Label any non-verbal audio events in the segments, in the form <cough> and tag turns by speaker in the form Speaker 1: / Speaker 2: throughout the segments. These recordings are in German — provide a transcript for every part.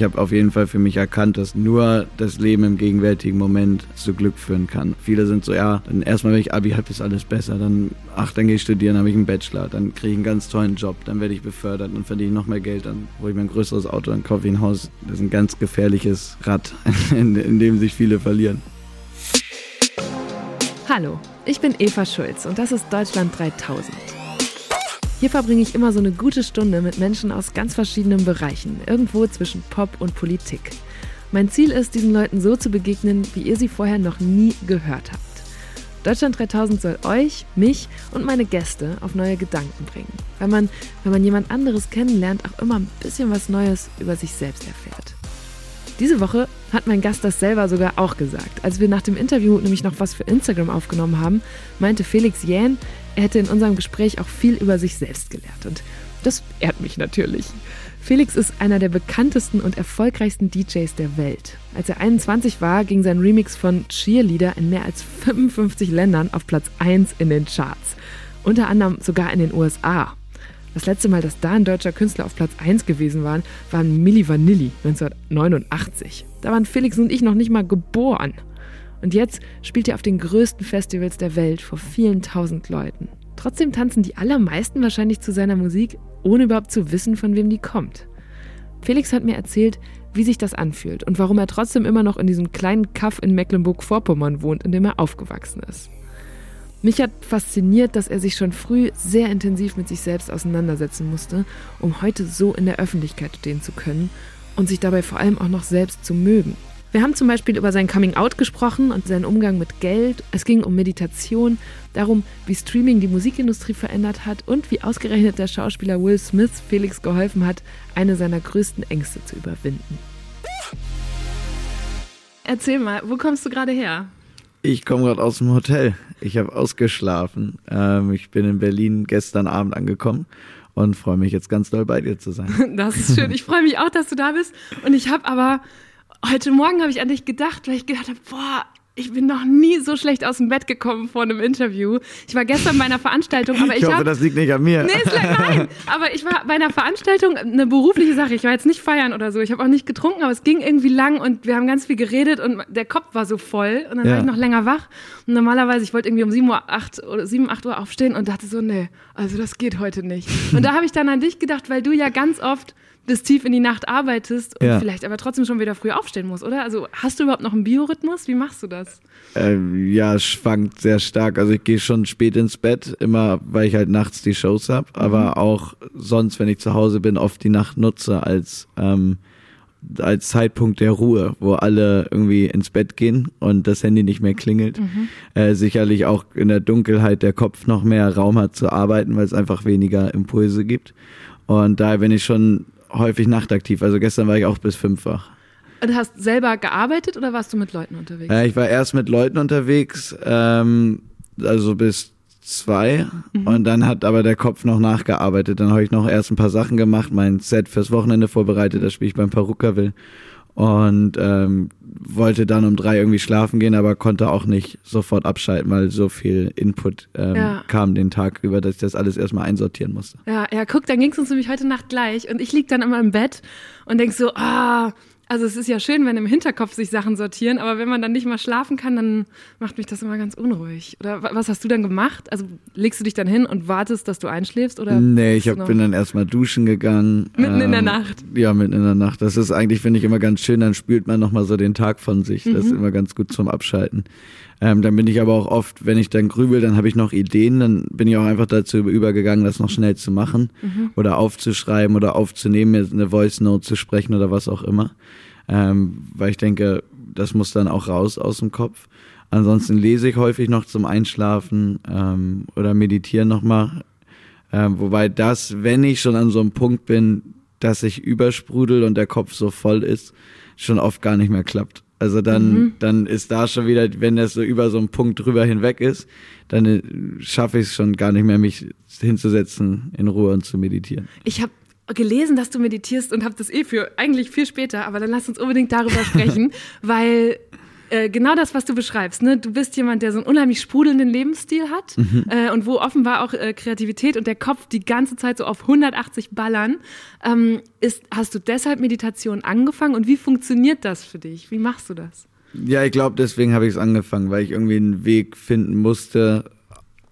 Speaker 1: Ich habe auf jeden Fall für mich erkannt, dass nur das Leben im gegenwärtigen Moment zu Glück führen kann. Viele sind so, ja, dann erstmal, wenn ich Abi habe, ist alles besser. Dann, ach, dann gehe ich studieren, habe ich einen Bachelor, dann kriege ich einen ganz tollen Job, dann werde ich befördert, dann verdiene ich noch mehr Geld, dann hole ich mir ein größeres Auto, dann kaufe ich ein Haus. Das ist ein ganz gefährliches Rad, <laughs> in, in dem sich viele verlieren.
Speaker 2: Hallo, ich bin Eva Schulz und das ist Deutschland 3000. Hier verbringe ich immer so eine gute Stunde mit Menschen aus ganz verschiedenen Bereichen, irgendwo zwischen Pop und Politik. Mein Ziel ist, diesen Leuten so zu begegnen, wie ihr sie vorher noch nie gehört habt. Deutschland 3000 soll euch, mich und meine Gäste auf neue Gedanken bringen. Weil man, wenn man jemand anderes kennenlernt, auch immer ein bisschen was Neues über sich selbst erfährt. Diese Woche hat mein Gast das selber sogar auch gesagt. Als wir nach dem Interview nämlich noch was für Instagram aufgenommen haben, meinte Felix Jähn, er hätte in unserem Gespräch auch viel über sich selbst gelernt. Und das ehrt mich natürlich. Felix ist einer der bekanntesten und erfolgreichsten DJs der Welt. Als er 21 war, ging sein Remix von Cheerleader in mehr als 55 Ländern auf Platz 1 in den Charts. Unter anderem sogar in den USA. Das letzte Mal, dass da ein deutscher Künstler auf Platz 1 gewesen war, war Milli Vanilli 1989. Da waren Felix und ich noch nicht mal geboren. Und jetzt spielt er auf den größten Festivals der Welt vor vielen tausend Leuten. Trotzdem tanzen die allermeisten wahrscheinlich zu seiner Musik, ohne überhaupt zu wissen, von wem die kommt. Felix hat mir erzählt, wie sich das anfühlt und warum er trotzdem immer noch in diesem kleinen Kaff in Mecklenburg-Vorpommern wohnt, in dem er aufgewachsen ist. Mich hat fasziniert, dass er sich schon früh sehr intensiv mit sich selbst auseinandersetzen musste, um heute so in der Öffentlichkeit stehen zu können und sich dabei vor allem auch noch selbst zu mögen. Wir haben zum Beispiel über sein Coming-out gesprochen und seinen Umgang mit Geld. Es ging um Meditation, darum, wie Streaming die Musikindustrie verändert hat und wie ausgerechnet der Schauspieler Will Smith Felix geholfen hat, eine seiner größten Ängste zu überwinden. Erzähl mal, wo kommst du gerade her?
Speaker 1: Ich komme gerade aus dem Hotel. Ich habe ausgeschlafen. Ähm, ich bin in Berlin gestern Abend angekommen und freue mich jetzt ganz doll bei dir zu sein. <laughs>
Speaker 2: Das ist schön. Ich freue mich auch, dass du da bist. Und ich habe aber heute Morgen habe ich an dich gedacht, weil ich gedacht habe, boah, ich bin noch nie so schlecht aus dem Bett gekommen vor einem Interview. Ich war gestern bei einer Veranstaltung, aber ich,
Speaker 1: ich hoffe, hab, das liegt nicht an mir.
Speaker 2: Nee, ist, nein, aber ich war bei einer Veranstaltung, eine berufliche Sache. Ich war jetzt nicht feiern oder so. Ich habe auch nicht getrunken, aber es ging irgendwie lang und wir haben ganz viel geredet und der Kopf war so voll und dann ja. war ich noch länger wach. Und normalerweise, ich wollte irgendwie um 7 Uhr, 8 oder 7, 8 Uhr aufstehen und dachte so, nee, also das geht heute nicht. Und da habe ich dann an dich gedacht, weil du ja ganz oft bis tief in die Nacht arbeitest und ja. vielleicht aber trotzdem schon wieder früh aufstehen musst, oder? Also hast du überhaupt noch einen Biorhythmus? Wie machst du das?
Speaker 1: Ähm, ja, es schwankt sehr stark. Also ich gehe schon spät ins Bett, immer weil ich halt nachts die Shows habe, mhm. aber auch sonst, wenn ich zu Hause bin, oft die Nacht nutze als ähm, als Zeitpunkt der Ruhe, wo alle irgendwie ins Bett gehen und das Handy nicht mehr klingelt. Mhm. Äh, sicherlich auch in der Dunkelheit der Kopf noch mehr Raum hat zu arbeiten, weil es einfach weniger Impulse gibt. Und daher bin ich schon häufig nachtaktiv. Also gestern war ich auch bis fünf wach.
Speaker 2: Du hast selber gearbeitet oder warst du mit Leuten unterwegs?
Speaker 1: Ja, ich war erst mit Leuten unterwegs, ähm, also bis zwei. Mhm. Und dann hat aber der Kopf noch nachgearbeitet. Dann habe ich noch erst ein paar Sachen gemacht, mein Set fürs Wochenende vorbereitet, das spiele ich beim Perukaville und ähm, wollte dann um drei irgendwie schlafen gehen, aber konnte auch nicht sofort abschalten, weil so viel Input ähm, ja. kam den Tag über, dass ich das alles erstmal einsortieren musste.
Speaker 2: Ja, ja, guck, dann ging es uns nämlich heute Nacht gleich und ich lieg dann immer im Bett und denk so, ah, also es ist ja schön, wenn im Hinterkopf sich Sachen sortieren, aber wenn man dann nicht mal schlafen kann, dann macht mich das immer ganz unruhig. Oder was hast du dann gemacht? Also legst du dich dann hin und wartest, dass du einschläfst? Oder
Speaker 1: nee, ich hab, bin dann erstmal duschen gegangen.
Speaker 2: Mitten ähm, in der ähm, Nacht?
Speaker 1: Ja, mitten in der Nacht. Das ist eigentlich, finde ich, immer ganz schön. Dann spült man nochmal so den Tag von sich. Das ist mhm. immer ganz gut zum Abschalten. Ähm, dann bin ich aber auch oft, wenn ich dann grübel, dann habe ich noch Ideen, dann bin ich auch einfach dazu übergegangen, das noch schnell zu machen mhm. oder aufzuschreiben oder aufzunehmen, eine Voice Note zu sprechen oder was auch immer. Ähm, weil ich denke, das muss dann auch raus aus dem Kopf. Ansonsten lese ich häufig noch zum Einschlafen ähm, oder meditieren nochmal. Ähm, wobei das, wenn ich schon an so einem Punkt bin, dass ich übersprudel und der Kopf so voll ist, schon oft gar nicht mehr klappt. Also dann, mhm. dann ist da schon wieder, wenn das so über so einen Punkt drüber hinweg ist, dann äh, schaffe ich es schon gar nicht mehr, mich hinzusetzen in Ruhe und zu meditieren.
Speaker 2: Ich habe gelesen, dass du meditierst und habe das eh für eigentlich viel später, aber dann lass uns unbedingt darüber sprechen, <laughs> weil äh, genau das, was du beschreibst. Ne? Du bist jemand, der so einen unheimlich sprudelnden Lebensstil hat mhm. äh, und wo offenbar auch äh, Kreativität und der Kopf die ganze Zeit so auf 180 ballern. Ähm, ist, hast du deshalb Meditation angefangen und wie funktioniert das für dich? Wie machst du das?
Speaker 1: Ja, ich glaube, deswegen habe ich es angefangen, weil ich irgendwie einen Weg finden musste,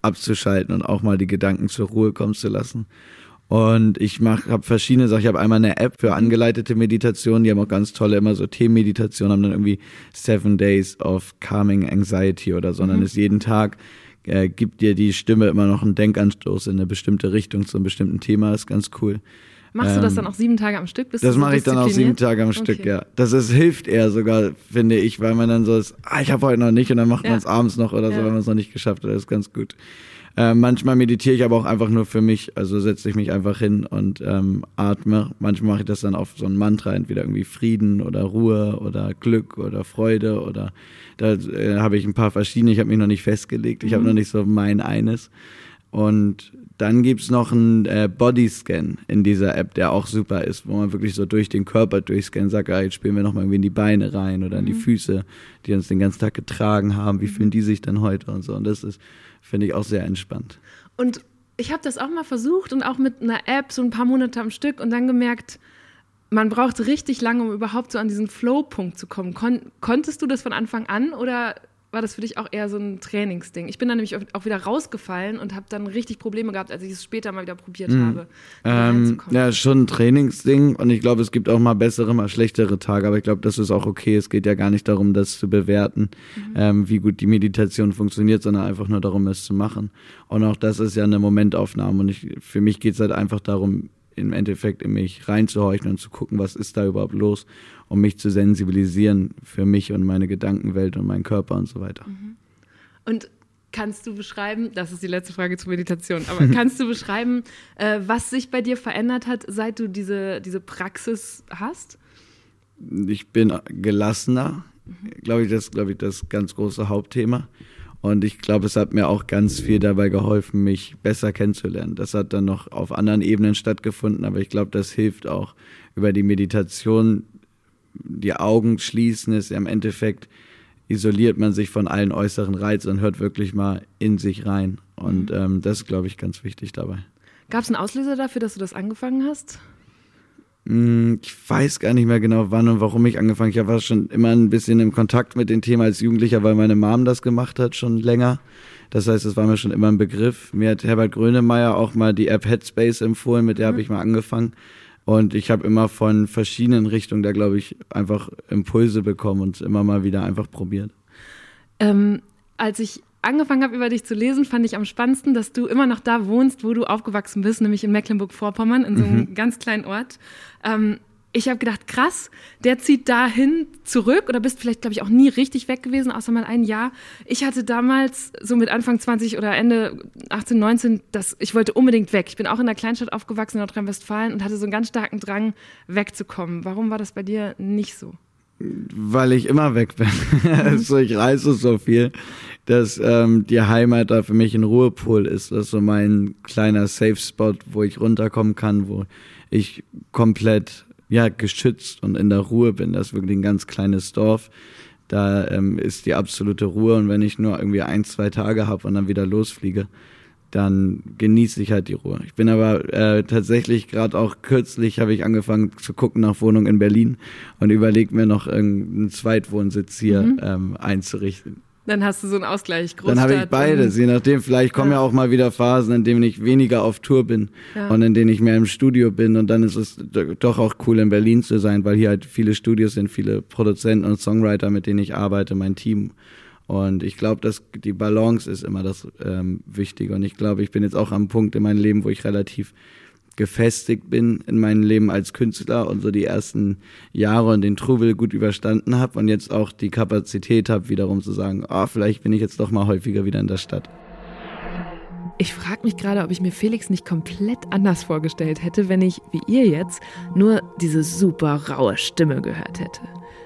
Speaker 1: abzuschalten und auch mal die Gedanken zur Ruhe kommen zu lassen. Und ich habe verschiedene Sachen. Ich habe einmal eine App für angeleitete Meditation. Die haben auch ganz tolle immer so Themenmeditationen, haben dann irgendwie Seven Days of Calming Anxiety oder so. Und dann mhm. ist jeden Tag äh, gibt dir die Stimme immer noch einen Denkanstoß in eine bestimmte Richtung zu einem bestimmten Thema. Ist ganz cool.
Speaker 2: Machst du das dann ähm, auch sieben Tage am Stück?
Speaker 1: Bist das mache ich dann auch sieben Tage am okay. Stück, ja. Das ist, hilft eher sogar, finde ich, weil man dann so ist, ah, ich habe heute noch nicht und dann macht ja. man es abends noch oder so, ja. wenn man es noch nicht geschafft hat. Das ist ganz gut. Äh, manchmal meditiere ich aber auch einfach nur für mich, also setze ich mich einfach hin und ähm, atme. Manchmal mache ich das dann auf so ein Mantra, entweder irgendwie Frieden oder Ruhe oder Glück oder Freude oder da äh, habe ich ein paar verschiedene, ich habe mich noch nicht festgelegt, ich mhm. habe noch nicht so mein eines. Und dann gibt's noch einen äh, Bodyscan in dieser App, der auch super ist, wo man wirklich so durch den Körper durchscannt, sagt, ah, jetzt spielen wir nochmal irgendwie in die Beine rein oder in die mhm. Füße, die uns den ganzen Tag getragen haben, wie mhm. fühlen die sich denn heute und so. Und das ist, finde ich, auch sehr entspannt.
Speaker 2: Und ich habe das auch mal versucht und auch mit einer App so ein paar Monate am Stück und dann gemerkt, man braucht richtig lange, um überhaupt so an diesen Flow-Punkt zu kommen. Kon konntest du das von Anfang an oder war das für dich auch eher so ein Trainingsding? Ich bin dann nämlich auch wieder rausgefallen und habe dann richtig Probleme gehabt, als ich es später mal wieder probiert mhm. habe.
Speaker 1: Ähm, ja, schon ein Trainingsding und ich glaube, es gibt auch mal bessere, mal schlechtere Tage, aber ich glaube, das ist auch okay. Es geht ja gar nicht darum, das zu bewerten, mhm. ähm, wie gut die Meditation funktioniert, sondern einfach nur darum, es zu machen. Und auch das ist ja eine Momentaufnahme und ich, für mich geht es halt einfach darum, im Endeffekt in mich reinzuhorchen und zu gucken, was ist da überhaupt los, um mich zu sensibilisieren für mich und meine Gedankenwelt und meinen Körper und so weiter. Mhm.
Speaker 2: Und kannst du beschreiben, das ist die letzte Frage zur Meditation, aber <laughs> kannst du beschreiben, äh, was sich bei dir verändert hat, seit du diese, diese Praxis hast?
Speaker 1: Ich bin gelassener, mhm. glaube ich, das ist, glaube ich, das ganz große Hauptthema. Und ich glaube, es hat mir auch ganz viel dabei geholfen, mich besser kennenzulernen. Das hat dann noch auf anderen Ebenen stattgefunden, aber ich glaube, das hilft auch über die Meditation. Die Augen schließen ist im Endeffekt isoliert man sich von allen äußeren Reizen und hört wirklich mal in sich rein. Und mhm. ähm, das ist, glaube ich, ganz wichtig dabei.
Speaker 2: Gab es einen Auslöser dafür, dass du das angefangen hast?
Speaker 1: Hm, ich weiß gar nicht mehr genau, wann und warum ich angefangen habe. Ich war schon immer ein bisschen im Kontakt mit dem Thema als Jugendlicher, weil meine Mom das gemacht hat, schon länger. Das heißt, es war mir schon immer ein Begriff. Mir hat Herbert Grönemeyer auch mal die App Headspace empfohlen, mit der mhm. habe ich mal angefangen. Und ich habe immer von verschiedenen Richtungen da, glaube ich, einfach Impulse bekommen und immer mal wieder einfach probiert.
Speaker 2: Ähm, als ich angefangen habe, über dich zu lesen, fand ich am spannendsten, dass du immer noch da wohnst, wo du aufgewachsen bist, nämlich in Mecklenburg-Vorpommern, in so einem mhm. ganz kleinen Ort. Ähm, ich habe gedacht, krass, der zieht dahin zurück oder bist vielleicht, glaube ich, auch nie richtig weg gewesen, außer mal ein Jahr. Ich hatte damals, so mit Anfang 20 oder Ende 18, 19, das, ich wollte unbedingt weg. Ich bin auch in der Kleinstadt aufgewachsen in Nordrhein-Westfalen und hatte so einen ganz starken Drang, wegzukommen. Warum war das bei dir nicht so?
Speaker 1: Weil ich immer weg bin. <laughs> also ich reise so viel, dass ähm, die Heimat da für mich ein Ruhepol ist. Das ist so mein kleiner Safe Spot, wo ich runterkommen kann, wo ich komplett ja geschützt und in der Ruhe bin. Das ist wirklich ein ganz kleines Dorf. Da ähm, ist die absolute Ruhe und wenn ich nur irgendwie ein, zwei Tage habe und dann wieder losfliege, dann genieße ich halt die Ruhe. Ich bin aber äh, tatsächlich gerade auch kürzlich habe ich angefangen zu gucken nach Wohnungen in Berlin und überlege mir noch irgendeinen Zweitwohnsitz hier mhm. ähm, einzurichten.
Speaker 2: Dann hast du so einen Ausgleich.
Speaker 1: Großstadt dann habe ich beides, je nachdem. Vielleicht kommen ja. ja. auch mal wieder Phasen, in denen ich weniger auf Tour bin ja. und in denen ich mehr im Studio bin. Und dann ist es doch auch cool, in Berlin zu sein, weil hier halt viele Studios sind, viele Produzenten und Songwriter, mit denen ich arbeite, mein Team. Und ich glaube, dass die Balance ist immer das ähm, Wichtige. Und ich glaube, ich bin jetzt auch am Punkt in meinem Leben, wo ich relativ gefestigt bin in meinem Leben als Künstler und so die ersten Jahre und den Trubel gut überstanden habe und jetzt auch die Kapazität habe, wiederum zu sagen, oh, vielleicht bin ich jetzt doch mal häufiger wieder in der Stadt.
Speaker 2: Ich frage mich gerade, ob ich mir Felix nicht komplett anders vorgestellt hätte, wenn ich, wie ihr jetzt, nur diese super raue Stimme gehört hätte.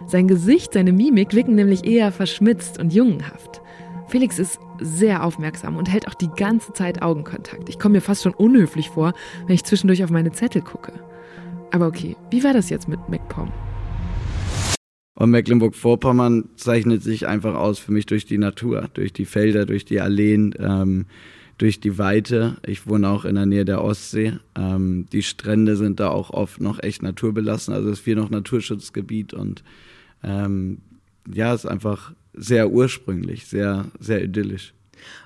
Speaker 2: Sein Gesicht, seine Mimik wirken nämlich eher verschmitzt und jungenhaft. Felix ist sehr aufmerksam und hält auch die ganze Zeit Augenkontakt. Ich komme mir fast schon unhöflich vor, wenn ich zwischendurch auf meine Zettel gucke. Aber okay, wie war das jetzt mit MacPom?
Speaker 1: Und Mecklenburg-Vorpommern zeichnet sich einfach aus für mich durch die Natur, durch die Felder, durch die Alleen, ähm, durch die Weite. Ich wohne auch in der Nähe der Ostsee. Ähm, die Strände sind da auch oft noch echt naturbelassen. Also es ist viel noch Naturschutzgebiet und ähm, ja, es ist einfach sehr ursprünglich, sehr, sehr idyllisch.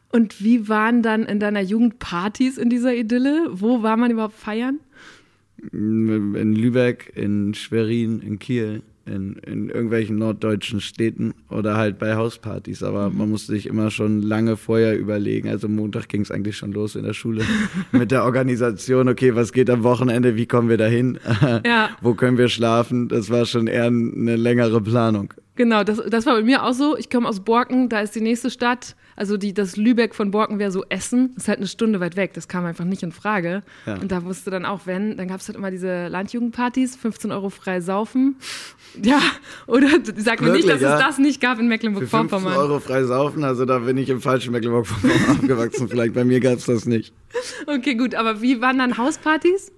Speaker 2: Und wie waren dann in deiner Jugend Partys in dieser Idylle? Wo war man überhaupt feiern?
Speaker 1: In Lübeck, in Schwerin, in Kiel in, in irgendwelchen norddeutschen Städten oder halt bei Hauspartys. Aber mhm. man musste sich immer schon lange vorher überlegen. Also Montag ging es eigentlich schon los in der Schule <laughs> mit der Organisation. Okay, was geht am Wochenende? Wie kommen wir dahin? <laughs> Ja. Wo können wir schlafen? Das war schon eher eine längere Planung.
Speaker 2: Genau, das, das war bei mir auch so. Ich komme aus Borken, da ist die nächste Stadt. Also die, das Lübeck von Borken wäre so Essen, ist halt eine Stunde weit weg. Das kam einfach nicht in Frage. Ja. Und da wusste dann auch, wenn, dann gab es halt immer diese Landjugendpartys, 15 Euro frei saufen. <laughs> Ja, oder sag mir nicht, dass ja? es das nicht gab in Mecklenburg-Vorpommern.
Speaker 1: 15 Euro frei saufen, also da bin ich im falschen Mecklenburg-Vorpommern <laughs> aufgewachsen. Vielleicht bei mir gab es das nicht.
Speaker 2: Okay, gut, aber wie waren dann Hauspartys?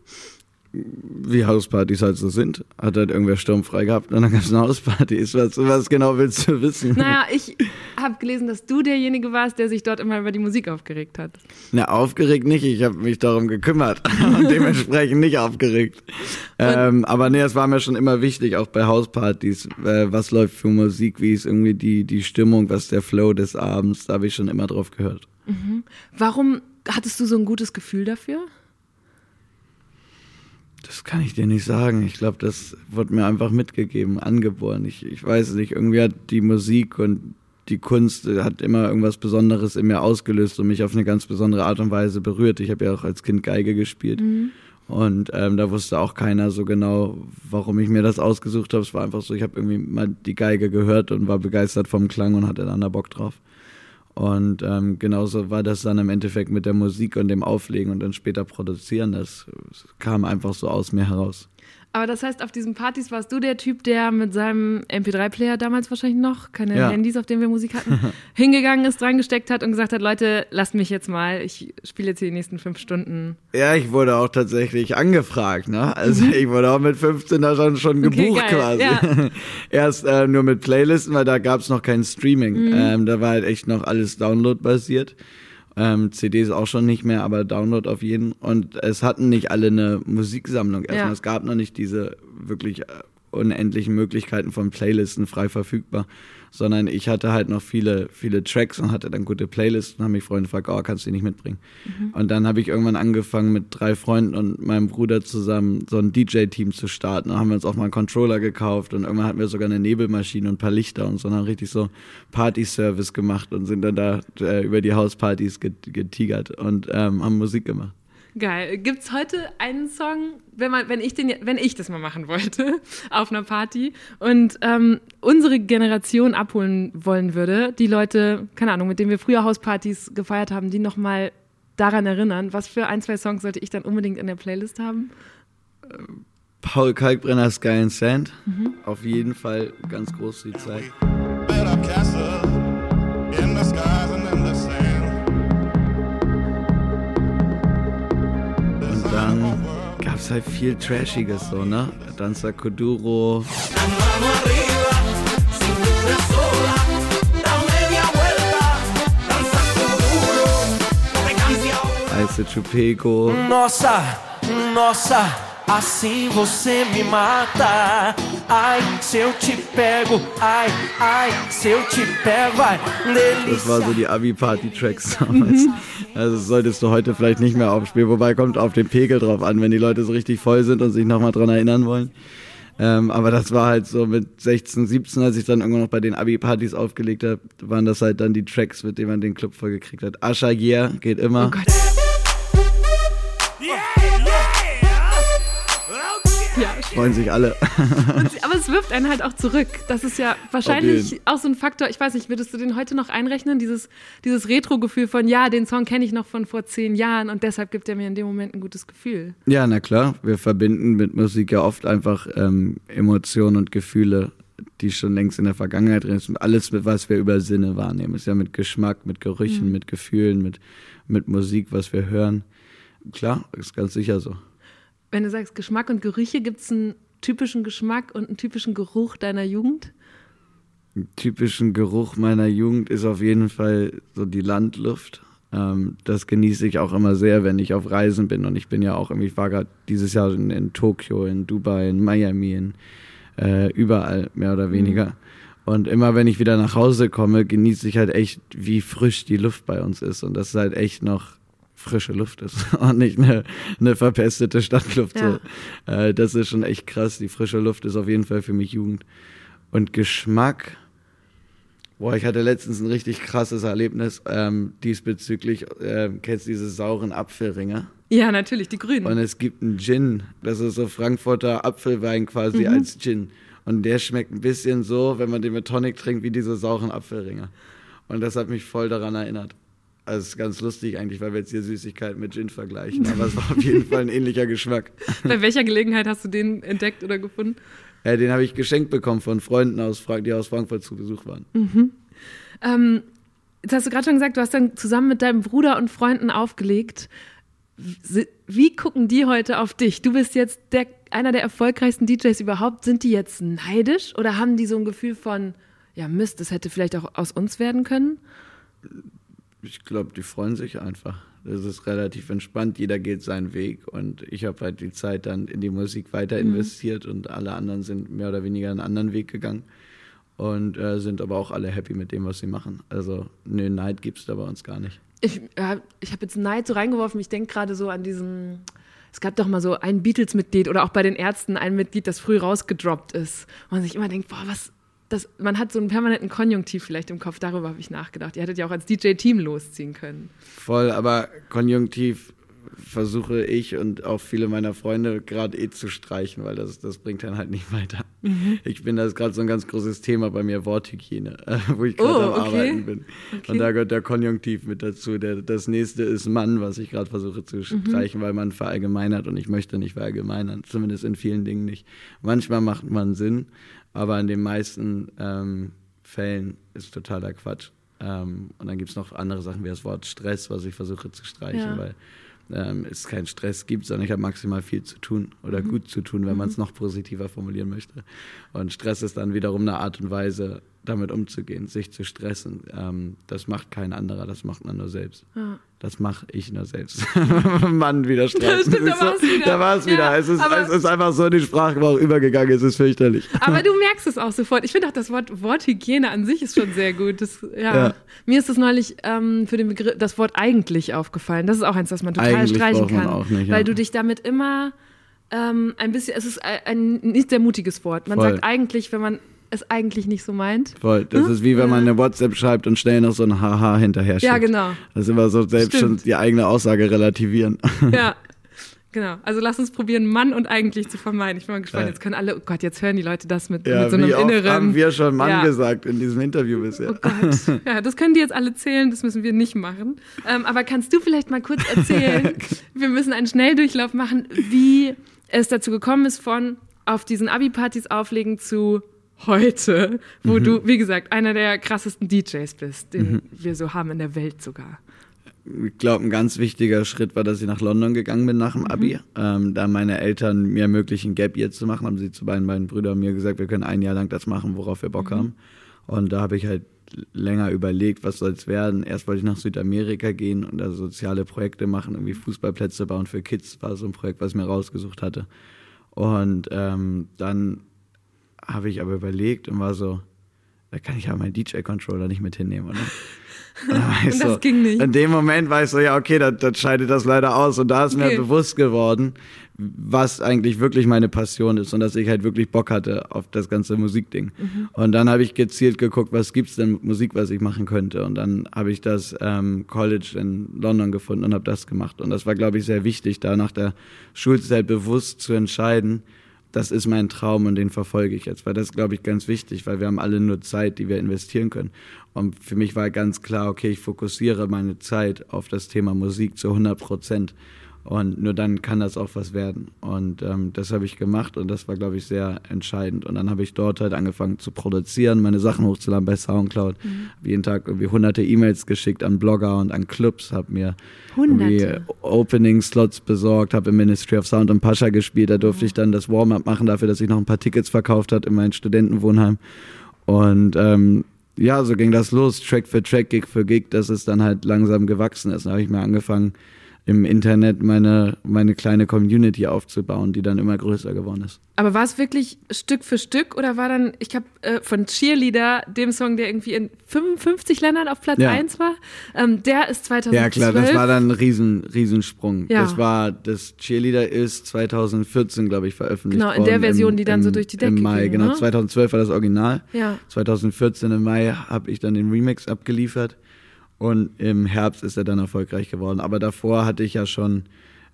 Speaker 1: Wie Hauspartys halt so sind. Hat halt irgendwer Sturm frei gehabt und dann gab es eine Hausparty. Was, was genau willst du wissen?
Speaker 2: Naja, ich habe gelesen, dass du derjenige warst, der sich dort immer über die Musik aufgeregt hat.
Speaker 1: Na, aufgeregt nicht. Ich habe mich darum gekümmert <laughs> und dementsprechend nicht aufgeregt. Ähm, aber nee, es war mir schon immer wichtig, auch bei Hauspartys, äh, was läuft für Musik, wie ist irgendwie die, die Stimmung, was ist der Flow des Abends. Da habe ich schon immer drauf gehört.
Speaker 2: Mhm. Warum hattest du so ein gutes Gefühl dafür?
Speaker 1: Das kann ich dir nicht sagen. Ich glaube, das wird mir einfach mitgegeben, angeboren. Ich, ich weiß nicht, irgendwie hat die Musik und die Kunst hat immer irgendwas Besonderes in mir ausgelöst und mich auf eine ganz besondere Art und Weise berührt. Ich habe ja auch als Kind Geige gespielt. Mhm. Und ähm, da wusste auch keiner so genau, warum ich mir das ausgesucht habe. Es war einfach so, ich habe irgendwie mal die Geige gehört und war begeistert vom Klang und hatte dann da Bock drauf. Und ähm, genauso war das dann im Endeffekt mit der Musik und dem Auflegen und dann später produzieren. Das, das kam einfach so aus mir heraus.
Speaker 2: Aber das heißt, auf diesen Partys warst du der Typ, der mit seinem MP3-Player damals wahrscheinlich noch, keine ja. Handys, auf denen wir Musik hatten, <laughs> hingegangen ist, dran gesteckt hat und gesagt hat, Leute, lasst mich jetzt mal, ich spiele jetzt hier die nächsten fünf Stunden.
Speaker 1: Ja, ich wurde auch tatsächlich angefragt, ne? Also mhm. ich wurde auch mit 15 da schon, schon gebucht okay, quasi. Ja. <laughs> Erst äh, nur mit Playlisten, weil da gab es noch kein Streaming. Mhm. Ähm, da war halt echt noch alles Download-basiert. Ähm, CDs auch schon nicht mehr, aber Download auf jeden. Und es hatten nicht alle eine Musiksammlung erstmal. Ja. Es gab noch nicht diese wirklich äh, unendlichen Möglichkeiten von Playlisten frei verfügbar sondern ich hatte halt noch viele, viele Tracks und hatte dann gute Playlists und haben mich Freunde gefragt, oh, kannst du die nicht mitbringen? Mhm. Und dann habe ich irgendwann angefangen mit drei Freunden und meinem Bruder zusammen so ein DJ-Team zu starten. Da haben wir uns auch mal einen Controller gekauft und irgendwann hatten wir sogar eine Nebelmaschine und ein paar Lichter und so und haben richtig so Party-Service gemacht und sind dann da äh, über die Hauspartys getigert und ähm, haben Musik gemacht.
Speaker 2: Geil. Gibt es heute einen Song, wenn, man, wenn, ich den, wenn ich das mal machen wollte, <laughs> auf einer Party und ähm, unsere Generation abholen wollen würde, die Leute, keine Ahnung, mit denen wir früher Hauspartys gefeiert haben, die nochmal daran erinnern, was für ein, zwei Songs sollte ich dann unbedingt in der Playlist haben?
Speaker 1: Paul Kalkbrenner, Sky and Sand. Mhm. Auf jeden Fall ganz groß die Zeit. Better castle gab es halt viel Trashiges so, ne? Danza Kuduro. Ice Chupego. Nossa, nossa. Assim você me mata. Ai, se eu te pego. Ai, ai, se eu te pego. Ai, delícia. Das war so die Abi-Party-Tracks damals. Also das solltest du heute vielleicht nicht mehr aufspielen. Wobei kommt auf den Pegel drauf an, wenn die Leute so richtig voll sind und sich nochmal dran erinnern wollen. Ähm, aber das war halt so mit 16, 17, als ich dann irgendwann noch bei den Abi-Partys aufgelegt habe, waren das halt dann die Tracks, mit denen man den Club vollgekriegt hat. Asha Yeah geht immer. Oh Gott. Ja, freuen sich alle.
Speaker 2: Und, aber es wirft einen halt auch zurück. Das ist ja wahrscheinlich auch so ein Faktor. Ich weiß nicht, würdest du den heute noch einrechnen? Dieses, dieses Retro-Gefühl von, ja, den Song kenne ich noch von vor zehn Jahren und deshalb gibt er mir in dem Moment ein gutes Gefühl.
Speaker 1: Ja, na klar. Wir verbinden mit Musik ja oft einfach ähm, Emotionen und Gefühle, die schon längst in der Vergangenheit drin sind. Alles, was wir über Sinne wahrnehmen, ist ja mit Geschmack, mit Gerüchen, mhm. mit Gefühlen, mit, mit Musik, was wir hören. Klar, ist ganz sicher so
Speaker 2: wenn du sagst Geschmack und Gerüche, gibt es einen typischen Geschmack und einen typischen Geruch deiner Jugend?
Speaker 1: Einen typischen Geruch meiner Jugend ist auf jeden Fall so die Landluft. Ähm, das genieße ich auch immer sehr, wenn ich auf Reisen bin. Und ich bin ja auch irgendwie, ich war gerade dieses Jahr in, in, Tokio, in Dubai, in Miami, in äh, überall mehr oder weniger. Mhm. Und immer wenn ich wieder nach Hause komme, genieße ich halt echt, wie frisch die Luft bei uns ist. Und das ist halt echt noch frische Luft ist <laughs> und nicht eine, eine verpestete Stadtluft. Ja. So. Äh, das ist schon echt krass. Die frische Luft ist auf jeden Fall für mich Jugend. Und Geschmack, boah, ich hatte letztens ein richtig krasses Erlebnis ähm, diesbezüglich. Äh, kennst du diese sauren Apfelringe?
Speaker 2: Ja, natürlich, die grünen.
Speaker 1: Und es gibt einen Gin, das ist so Frankfurter Apfelwein quasi mhm. als Gin. Und der schmeckt ein bisschen so, wenn man den mit Tonic trinkt, wie diese sauren Apfelringe. Und das hat mich voll daran erinnert. Also ist ganz lustig eigentlich, weil wir jetzt hier Süßigkeiten mit Gin vergleichen. Aber es war auf jeden Fall ein ähnlicher Geschmack. <laughs>
Speaker 2: Bei welcher Gelegenheit hast du den entdeckt oder gefunden?
Speaker 1: Ja, den habe ich geschenkt bekommen von Freunden, aus, die aus Frankfurt zu Besuch waren.
Speaker 2: Mhm. Ähm, jetzt hast du gerade schon gesagt, du hast dann zusammen mit deinem Bruder und Freunden aufgelegt. Wie gucken die heute auf dich? Du bist jetzt der, einer der erfolgreichsten DJs überhaupt. Sind die jetzt neidisch oder haben die so ein Gefühl von, ja Mist, das hätte vielleicht auch aus uns werden können?
Speaker 1: Ich glaube, die freuen sich einfach. Das ist relativ entspannt, jeder geht seinen Weg und ich habe halt die Zeit dann in die Musik weiter mhm. investiert mhm. und alle anderen sind mehr oder weniger einen anderen Weg gegangen und äh, sind aber auch alle happy mit dem, was sie machen. Also ne, Neid gibt es da bei uns gar nicht.
Speaker 2: Ich, äh, ich habe jetzt Neid so reingeworfen, ich denke gerade so an diesen es gab doch mal so ein Beatles-Mitglied oder auch bei den Ärzten ein Mitglied, das früh rausgedroppt ist. Und man sich immer denkt, boah, was, das, man hat so einen permanenten Konjunktiv vielleicht im Kopf, darüber habe ich nachgedacht. Ihr hättet ja auch als DJ-Team losziehen können.
Speaker 1: Voll, aber Konjunktiv versuche ich und auch viele meiner Freunde gerade eh zu streichen, weil das, das bringt dann halt nicht weiter. Mhm. Ich bin, das ist gerade so ein ganz großes Thema bei mir, Worthygiene, <laughs> wo ich gerade oh, am okay. Arbeiten bin. Okay. Und da gehört der Konjunktiv mit dazu. Der, das nächste ist Mann, was ich gerade versuche zu mhm. streichen, mhm. weil man verallgemeinert und ich möchte nicht verallgemeinern, zumindest in vielen Dingen nicht. Manchmal macht man Sinn, aber in den meisten ähm, Fällen ist totaler Quatsch. Ähm, und dann gibt es noch andere Sachen wie das Wort Stress, was ich versuche zu streichen, ja. weil ähm, es keinen Stress gibt, sondern ich habe maximal viel zu tun oder mhm. gut zu tun, wenn mhm. man es noch positiver formulieren möchte. Und Stress ist dann wiederum eine Art und Weise, damit umzugehen, sich zu stressen. Ähm, das macht kein anderer, das macht man nur selbst. Ja. Das mache ich nur selbst. <laughs> Mann, wieder.
Speaker 2: Stimmt, <laughs> da war es wieder.
Speaker 1: Da war es wieder. es, ist, es ist einfach so in die Sprachgebrauch übergegangen, es ist fürchterlich.
Speaker 2: Aber du <laughs> merkst es auch sofort. Ich finde auch das Wort Worthygiene an sich ist schon sehr gut. Das, ja. ja. Mir ist das neulich ähm, für den Begriff das Wort eigentlich aufgefallen. Das ist auch eins, das man total eigentlich streichen kann. Auch nicht, ja. Weil du dich damit immer ähm, ein bisschen, es ist ein, ein nicht sehr mutiges Wort. Man Voll. sagt eigentlich, wenn man es eigentlich nicht so meint.
Speaker 1: Voll. Das hm? ist wie wenn man eine WhatsApp schreibt und schnell noch so ein Haha hinterher schickt.
Speaker 2: Ja, genau.
Speaker 1: Das ist immer so selbst Stimmt. schon die eigene Aussage relativieren. <laughs>
Speaker 2: Ja. <laughs> Genau, also lass uns probieren, Mann und eigentlich zu vermeiden. Ich bin mal gespannt. Jetzt können alle, oh Gott, jetzt hören die Leute das mit, ja, mit so einem
Speaker 1: wie
Speaker 2: inneren.
Speaker 1: Oft haben wir schon Mann ja. gesagt in diesem Interview bisher.
Speaker 2: Oh Gott. <laughs> Ja, das können die jetzt alle zählen, das müssen wir nicht machen. Ähm, aber kannst du vielleicht mal kurz erzählen? wir müssen einen Schnelldurchlauf machen, wie es dazu gekommen ist, von auf diesen Abi-Partys auflegen zu heute, wo mhm. du, wie gesagt, einer der krassesten DJs bist, den mhm. wir so haben in der Welt sogar.
Speaker 1: Ich glaube, ein ganz wichtiger Schritt war, dass ich nach London gegangen bin nach dem mhm. Abi. Mhm. Ähm, da meine Eltern mir ermöglichen, Gap Year zu machen, haben sie zu beiden meinen Brüdern mir gesagt, wir können ein Jahr lang das machen, worauf wir Bock mhm. haben. Und da habe ich halt länger überlegt, was soll es werden. Erst wollte ich nach Südamerika gehen und da soziale Projekte machen, irgendwie Fußballplätze bauen für Kids, war so ein Projekt, was ich mir rausgesucht hatte. Und ähm, dann habe ich aber überlegt und war so, da kann ich ja meinen DJ-Controller nicht mit hinnehmen, oder? <laughs>
Speaker 2: das so, ging nicht.
Speaker 1: In dem Moment war ich so, ja, okay, dann, dann scheidet das leider aus. Und da ist okay. mir bewusst geworden, was eigentlich wirklich meine Passion ist und dass ich halt wirklich Bock hatte auf das ganze Musikding. Mhm. Und dann habe ich gezielt geguckt, was gibt's denn Musik, was ich machen könnte. Und dann habe ich das ähm, College in London gefunden und habe das gemacht. Und das war, glaube ich, sehr wichtig, da nach der Schulzeit bewusst zu entscheiden, das ist mein Traum und den verfolge ich jetzt, weil das glaube ich ganz wichtig, weil wir haben alle nur Zeit, die wir investieren können. Und für mich war ganz klar, okay, ich fokussiere meine Zeit auf das Thema Musik zu 100 Prozent. Und nur dann kann das auch was werden. Und ähm, das habe ich gemacht und das war, glaube ich, sehr entscheidend. Und dann habe ich dort halt angefangen zu produzieren, meine Sachen hochzuladen bei Soundcloud. Mhm. jeden Tag irgendwie hunderte E-Mails geschickt an Blogger und an Clubs, habe mir hunderte. Opening-Slots besorgt, habe im Ministry of Sound und Pascha gespielt. Da durfte oh. ich dann das Warm-up machen dafür, dass ich noch ein paar Tickets verkauft hat in meinem Studentenwohnheim. Und ähm, ja, so ging das los, Track für Track, Gig für Gig, dass es dann halt langsam gewachsen ist. Da habe ich mir angefangen, im Internet meine, meine kleine Community aufzubauen, die dann immer größer geworden ist.
Speaker 2: Aber war es wirklich Stück für Stück oder war dann, ich habe äh, von Cheerleader, dem Song, der irgendwie in 55 Ländern auf Platz ja. 1 war, ähm, der ist 2012.
Speaker 1: Ja klar, das war dann ein riesen, Riesensprung. Ja. Das war, das Cheerleader ist 2014, glaube ich, veröffentlicht
Speaker 2: worden. Genau, in der Version, im, die dann im, so durch die Decke
Speaker 1: Im Mai,
Speaker 2: ging,
Speaker 1: genau. Ne? 2012 war das Original. Ja. 2014 im Mai habe ich dann den Remix abgeliefert. Und im Herbst ist er dann erfolgreich geworden. Aber davor hatte ich ja schon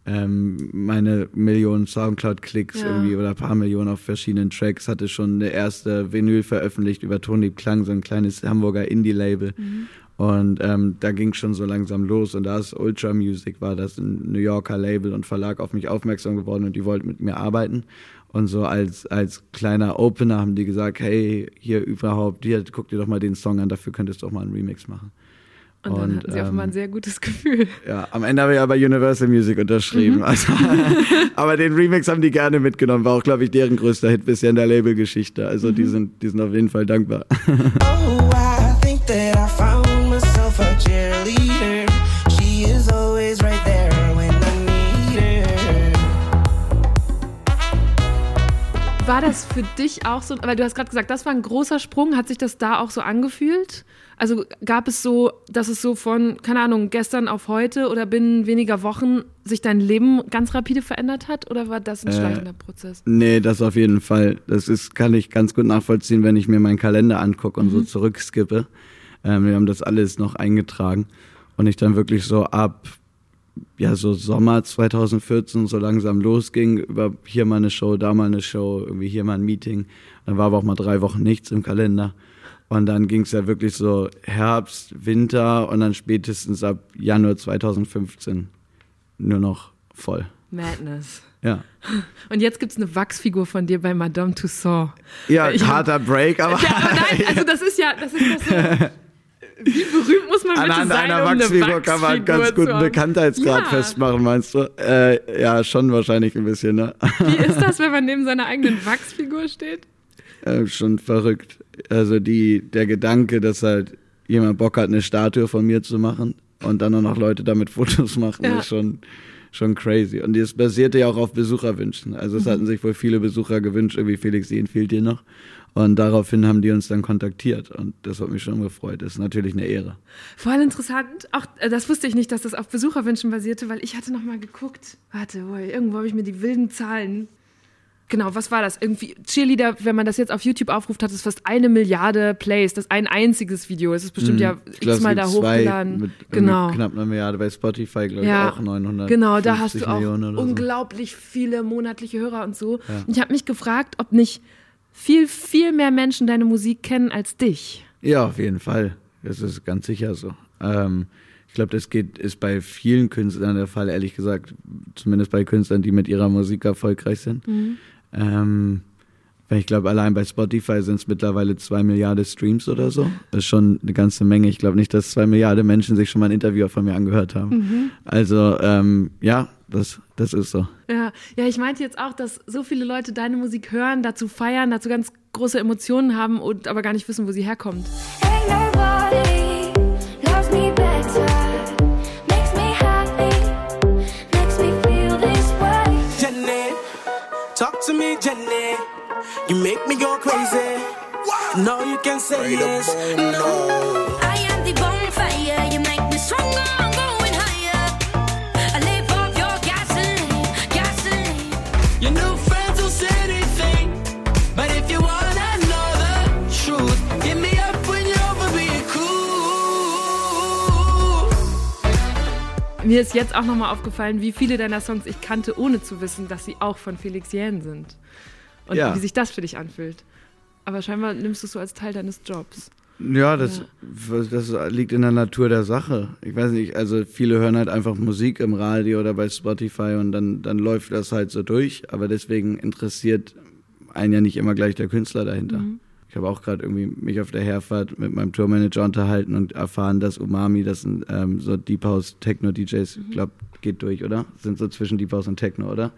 Speaker 1: ähm, meine Millionen Soundcloud-Klicks ja. irgendwie oder ein paar Millionen auf verschiedenen Tracks, hatte schon eine erste Vinyl veröffentlicht über Tony Klang, so ein kleines Hamburger Indie-Label. Mhm. Und ähm, da ging schon so langsam los und da ist Ultra Music, war das ein New Yorker Label und Verlag auf mich aufmerksam geworden und die wollten mit mir arbeiten. Und so als, als kleiner Opener haben die gesagt, hey, hier überhaupt, hier, guck dir doch mal den Song an, dafür könntest du auch mal einen Remix machen.
Speaker 2: Und dann und, hatten sie ähm, offenbar ein sehr gutes <laughs> Gefühl.
Speaker 1: Ja, am Ende habe ich ja bei Universal Music unterschrieben. Mhm. Also, <laughs> aber den Remix haben die gerne mitgenommen. War auch, glaube ich, deren größter Hit bisher in der Labelgeschichte. Also mhm. die, sind, die sind auf jeden Fall dankbar. <laughs> Oh, I think that I found myself a cheerleader. She is always right there when I need her.
Speaker 2: War das für dich auch so, weil du hast gerade gesagt, das war ein großer Sprung. Hat sich das da auch so angefühlt? Also gab es so, dass es so von, keine Ahnung, gestern auf heute oder binnen weniger Wochen sich dein Leben ganz rapide verändert hat oder war das ein äh, schleichender Prozess?
Speaker 1: Nee, das auf jeden Fall. Das ist, kann ich ganz gut nachvollziehen, wenn ich mir meinen Kalender angucke und mhm. so zurückskippe. Ähm, wir haben das alles noch eingetragen und ich dann wirklich so ab ja, so Sommer 2014 so langsam losging, über hier mal eine Show, da mal eine Show, irgendwie hier mal ein Meeting. Dann war aber auch mal drei Wochen nichts im Kalender. Und dann ging es ja wirklich so Herbst, Winter und dann spätestens ab Januar 2015 nur noch voll.
Speaker 2: Madness.
Speaker 1: Ja.
Speaker 2: Und jetzt gibt es eine Wachsfigur von dir bei Madame Tussauds.
Speaker 1: Ja, ich harter Break, aber. <laughs>
Speaker 2: Ja, aber nein, also das ist ja, das ist das so. <laughs> Wie berühmt muss man bitte
Speaker 1: Anhand
Speaker 2: sein,
Speaker 1: einer um Wachsfigur, Wachsfigur kann man ganz guten Bekanntheitsgrad ja. festmachen, meinst du? Äh, ja, schon wahrscheinlich ein bisschen, ne?
Speaker 2: Wie ist das, <laughs> wenn man neben seiner eigenen Wachsfigur steht?
Speaker 1: Äh, schon verrückt. Also die, der Gedanke, dass halt jemand Bock hat, eine Statue von mir zu machen und dann auch noch Leute damit <laughs> Fotos machen, ja. ist schon, schon crazy. Und es basierte ja auch auf Besucherwünschen. Also es mhm. hatten sich wohl viele Besucher gewünscht, irgendwie Felix, ihn fehlt dir noch. Und daraufhin haben die uns dann kontaktiert und das hat mich schon gefreut. Das ist natürlich eine Ehre.
Speaker 2: Voll interessant. Auch äh, das wusste ich nicht, dass das auf Besucherwünschen basierte, weil ich hatte noch mal geguckt. Warte, irgendwo habe ich mir die wilden Zahlen Genau, was war das? Irgendwie Cheerleader, wenn man das jetzt auf YouTube aufruft, hat es fast eine Milliarde Plays. Das ist ein einziges Video. Es ist bestimmt mm, ja x-mal da hochgeladen.
Speaker 1: Mit, genau. Mit knapp eine Milliarde bei Spotify, glaube ja, ich, auch 900.
Speaker 2: Genau, da hast du auch unglaublich so. viele monatliche Hörer und so. Ja. Und ich habe mich gefragt, ob nicht viel, viel mehr Menschen deine Musik kennen als dich.
Speaker 1: Ja, auf jeden Fall. Das ist ganz sicher so. Ähm, ich glaube, das geht, ist bei vielen Künstlern der Fall, ehrlich gesagt. Zumindest bei Künstlern, die mit ihrer Musik erfolgreich sind. Mhm. Ähm, ich glaube, allein bei Spotify sind es mittlerweile zwei Milliarden Streams oder so. Das ist schon eine ganze Menge. Ich glaube nicht, dass zwei Milliarden Menschen sich schon mal ein Interview von mir angehört haben. Mhm. Also ähm, ja, das, das ist so.
Speaker 2: Ja. ja, ich meinte jetzt auch, dass so viele Leute deine Musik hören, dazu feiern, dazu ganz große Emotionen haben und aber gar nicht wissen, wo sie herkommt. Can say yes. No. I am the bonfire. You make me stronger. I'm going higher. I live off your gasoline, gasoline. Your new friends will say anything, but if you wanna know the truth, hit me up when you're over being cool. Mir ist jetzt auch nochmal aufgefallen, wie viele deiner Songs ich kannte, ohne zu wissen, dass sie auch von Felix Jähn sind und ja. wie sich das für dich anfühlt. Aber scheinbar nimmst du es so als Teil deines Jobs.
Speaker 1: Ja, das, das liegt in der Natur der Sache. Ich weiß nicht, also viele hören halt einfach Musik im Radio oder bei Spotify und dann, dann läuft das halt so durch, aber deswegen interessiert einen ja nicht immer gleich der Künstler dahinter. Mhm. Ich habe auch gerade irgendwie mich auf der Herfahrt mit meinem Tourmanager unterhalten und erfahren, dass Umami, das sind ähm, so Deep House Techno DJs, ich glaube, geht durch, oder? Sind so zwischen Deep House und Techno, oder?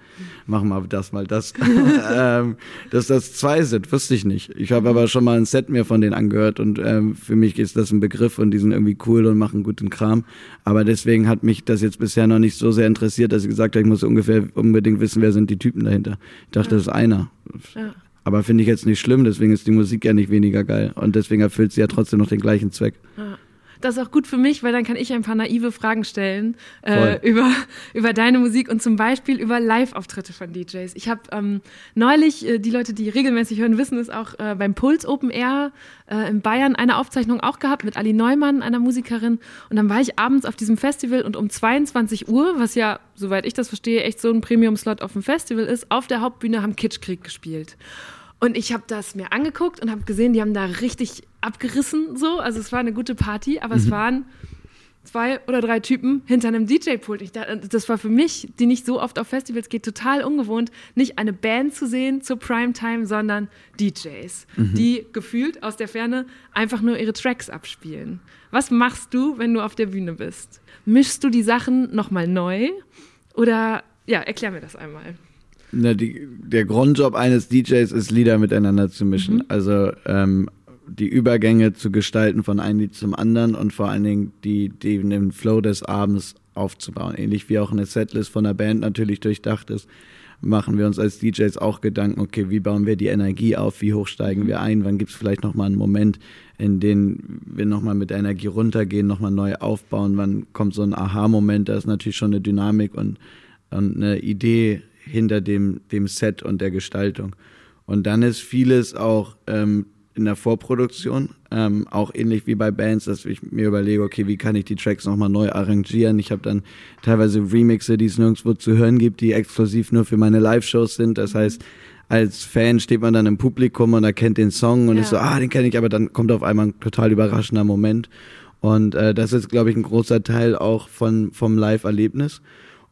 Speaker 1: Machen wir das mal das. <laughs> ähm, dass das zwei sind, wusste ich nicht. Ich habe aber schon mal ein Set mir von denen angehört und ähm, für mich ist das ein Begriff und die sind irgendwie cool und machen guten Kram. Aber deswegen hat mich das jetzt bisher noch nicht so sehr interessiert, dass ich gesagt habe, ich muss ungefähr unbedingt wissen, wer sind die Typen dahinter. Ich dachte, ja. das ist einer. Ja. Aber finde ich jetzt nicht schlimm, deswegen ist die Musik ja nicht weniger geil. Und deswegen erfüllt sie ja trotzdem noch den gleichen Zweck.
Speaker 2: Ja. Das ist auch gut für mich, weil dann kann ich ein paar naive Fragen stellen äh, über, über deine Musik und zum Beispiel über Live-Auftritte von DJs. Ich habe ähm, neulich, äh, die Leute, die regelmäßig hören, wissen es auch, äh, beim Puls Open Air äh, in Bayern eine Aufzeichnung auch gehabt mit Ali Neumann, einer Musikerin. Und dann war ich abends auf diesem Festival und um 22 Uhr, was ja, soweit ich das verstehe, echt so ein Premium-Slot auf dem Festival ist, auf der Hauptbühne haben Kitschkrieg gespielt. Und ich habe das mir angeguckt und habe gesehen, die haben da richtig abgerissen so. Also es war eine gute Party, aber mhm. es waren zwei oder drei Typen hinter einem DJ-Pult. Das war für mich, die nicht so oft auf Festivals geht, total ungewohnt, nicht eine Band zu sehen zur Primetime, sondern DJs, mhm. die gefühlt aus der Ferne einfach nur ihre Tracks abspielen. Was machst du, wenn du auf der Bühne bist? Mischst du die Sachen nochmal neu? Oder ja, erklär mir das einmal.
Speaker 1: Na, die, der Grundjob eines DJs ist, Lieder miteinander zu mischen. Mhm. Also ähm, die Übergänge zu gestalten von einem Lied zum anderen und vor allen Dingen die, die, den Flow des Abends aufzubauen. Ähnlich wie auch eine Setlist von der Band natürlich durchdacht ist, machen wir uns als DJs auch Gedanken, okay, wie bauen wir die Energie auf, wie hoch steigen wir ein, wann gibt es vielleicht nochmal einen Moment, in dem wir nochmal mit der Energie runtergehen, nochmal neu aufbauen, wann kommt so ein Aha-Moment, da ist natürlich schon eine Dynamik und, und eine Idee hinter dem, dem Set und der Gestaltung. Und dann ist vieles auch ähm, in der Vorproduktion, ähm, auch ähnlich wie bei Bands, dass ich mir überlege, okay, wie kann ich die Tracks nochmal neu arrangieren. Ich habe dann teilweise Remixe, die es nirgendwo zu hören gibt, die exklusiv nur für meine Live-Shows sind. Das heißt, als Fan steht man dann im Publikum und erkennt den Song und ja. ist so, ah, den kenne ich, aber dann kommt auf einmal ein total überraschender Moment. Und äh, das ist, glaube ich, ein großer Teil auch von, vom Live-Erlebnis.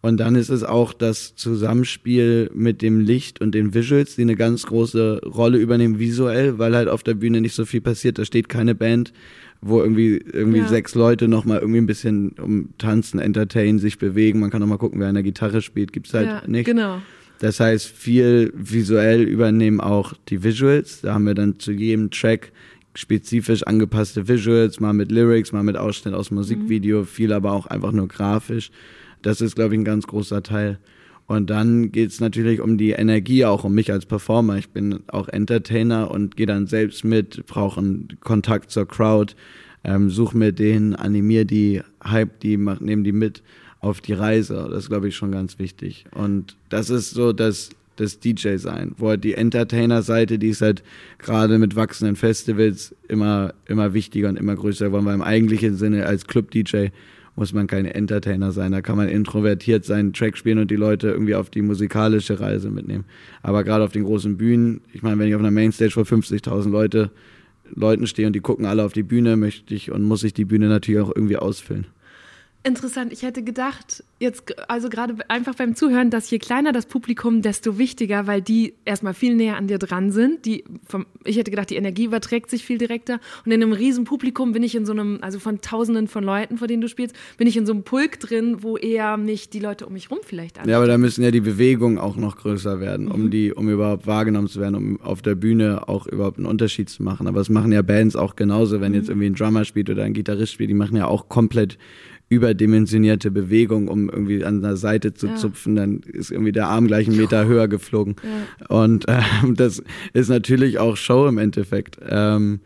Speaker 1: Und dann ist es auch das Zusammenspiel mit dem Licht und den Visuals, die eine ganz große Rolle übernehmen visuell, weil halt auf der Bühne nicht so viel passiert. Da steht keine Band, wo irgendwie irgendwie ja. sechs Leute noch mal irgendwie ein bisschen um tanzen, entertainen, sich bewegen. Man kann noch mal gucken, wer an der Gitarre spielt. Gibt's halt ja, nicht.
Speaker 2: Genau.
Speaker 1: Das heißt, viel visuell übernehmen auch die Visuals. Da haben wir dann zu jedem Track spezifisch angepasste Visuals, mal mit Lyrics, mal mit Ausschnitt aus Musikvideo, mhm. viel aber auch einfach nur grafisch. Das ist, glaube ich, ein ganz großer Teil. Und dann geht es natürlich um die Energie, auch um mich als Performer. Ich bin auch Entertainer und gehe dann selbst mit, brauche einen Kontakt zur Crowd, ähm, suche mir den, animiere die, hype die, nehme die mit auf die Reise. Das ist, glaube ich, schon ganz wichtig. Und das ist so das, das DJ-Sein, wo halt die Entertainer-Seite, die ist halt gerade mit wachsenden Festivals immer, immer wichtiger und immer größer geworden, weil im eigentlichen Sinne als Club-DJ muss man kein Entertainer sein. Da kann man introvertiert seinen Track spielen und die Leute irgendwie auf die musikalische Reise mitnehmen. Aber gerade auf den großen Bühnen, ich meine, wenn ich auf einer Mainstage vor 50.000 Leute, Leuten stehe und die gucken alle auf die Bühne, möchte ich und muss ich die Bühne natürlich auch irgendwie ausfüllen.
Speaker 2: Interessant. Ich hätte gedacht, jetzt, also gerade einfach beim Zuhören, dass je kleiner das Publikum, desto wichtiger, weil die erstmal viel näher an dir dran sind. Die vom, ich hätte gedacht, die Energie überträgt sich viel direkter. Und in einem riesen Publikum bin ich in so einem, also von tausenden von Leuten, vor denen du spielst, bin ich in so einem Pulk drin, wo eher mich die Leute um mich rum vielleicht
Speaker 1: an. Ja, aber da müssen ja die Bewegungen auch noch größer werden, um mhm. die, um überhaupt wahrgenommen zu werden, um auf der Bühne auch überhaupt einen Unterschied zu machen. Aber es machen ja Bands auch genauso, wenn mhm. jetzt irgendwie ein Drummer spielt oder ein Gitarrist spielt, die machen ja auch komplett überdimensionierte Bewegung, um irgendwie an der Seite zu ja. zupfen, dann ist irgendwie der Arm gleich einen Meter höher geflogen. Ja. Und ähm, das ist natürlich auch Show im Endeffekt. Ähm,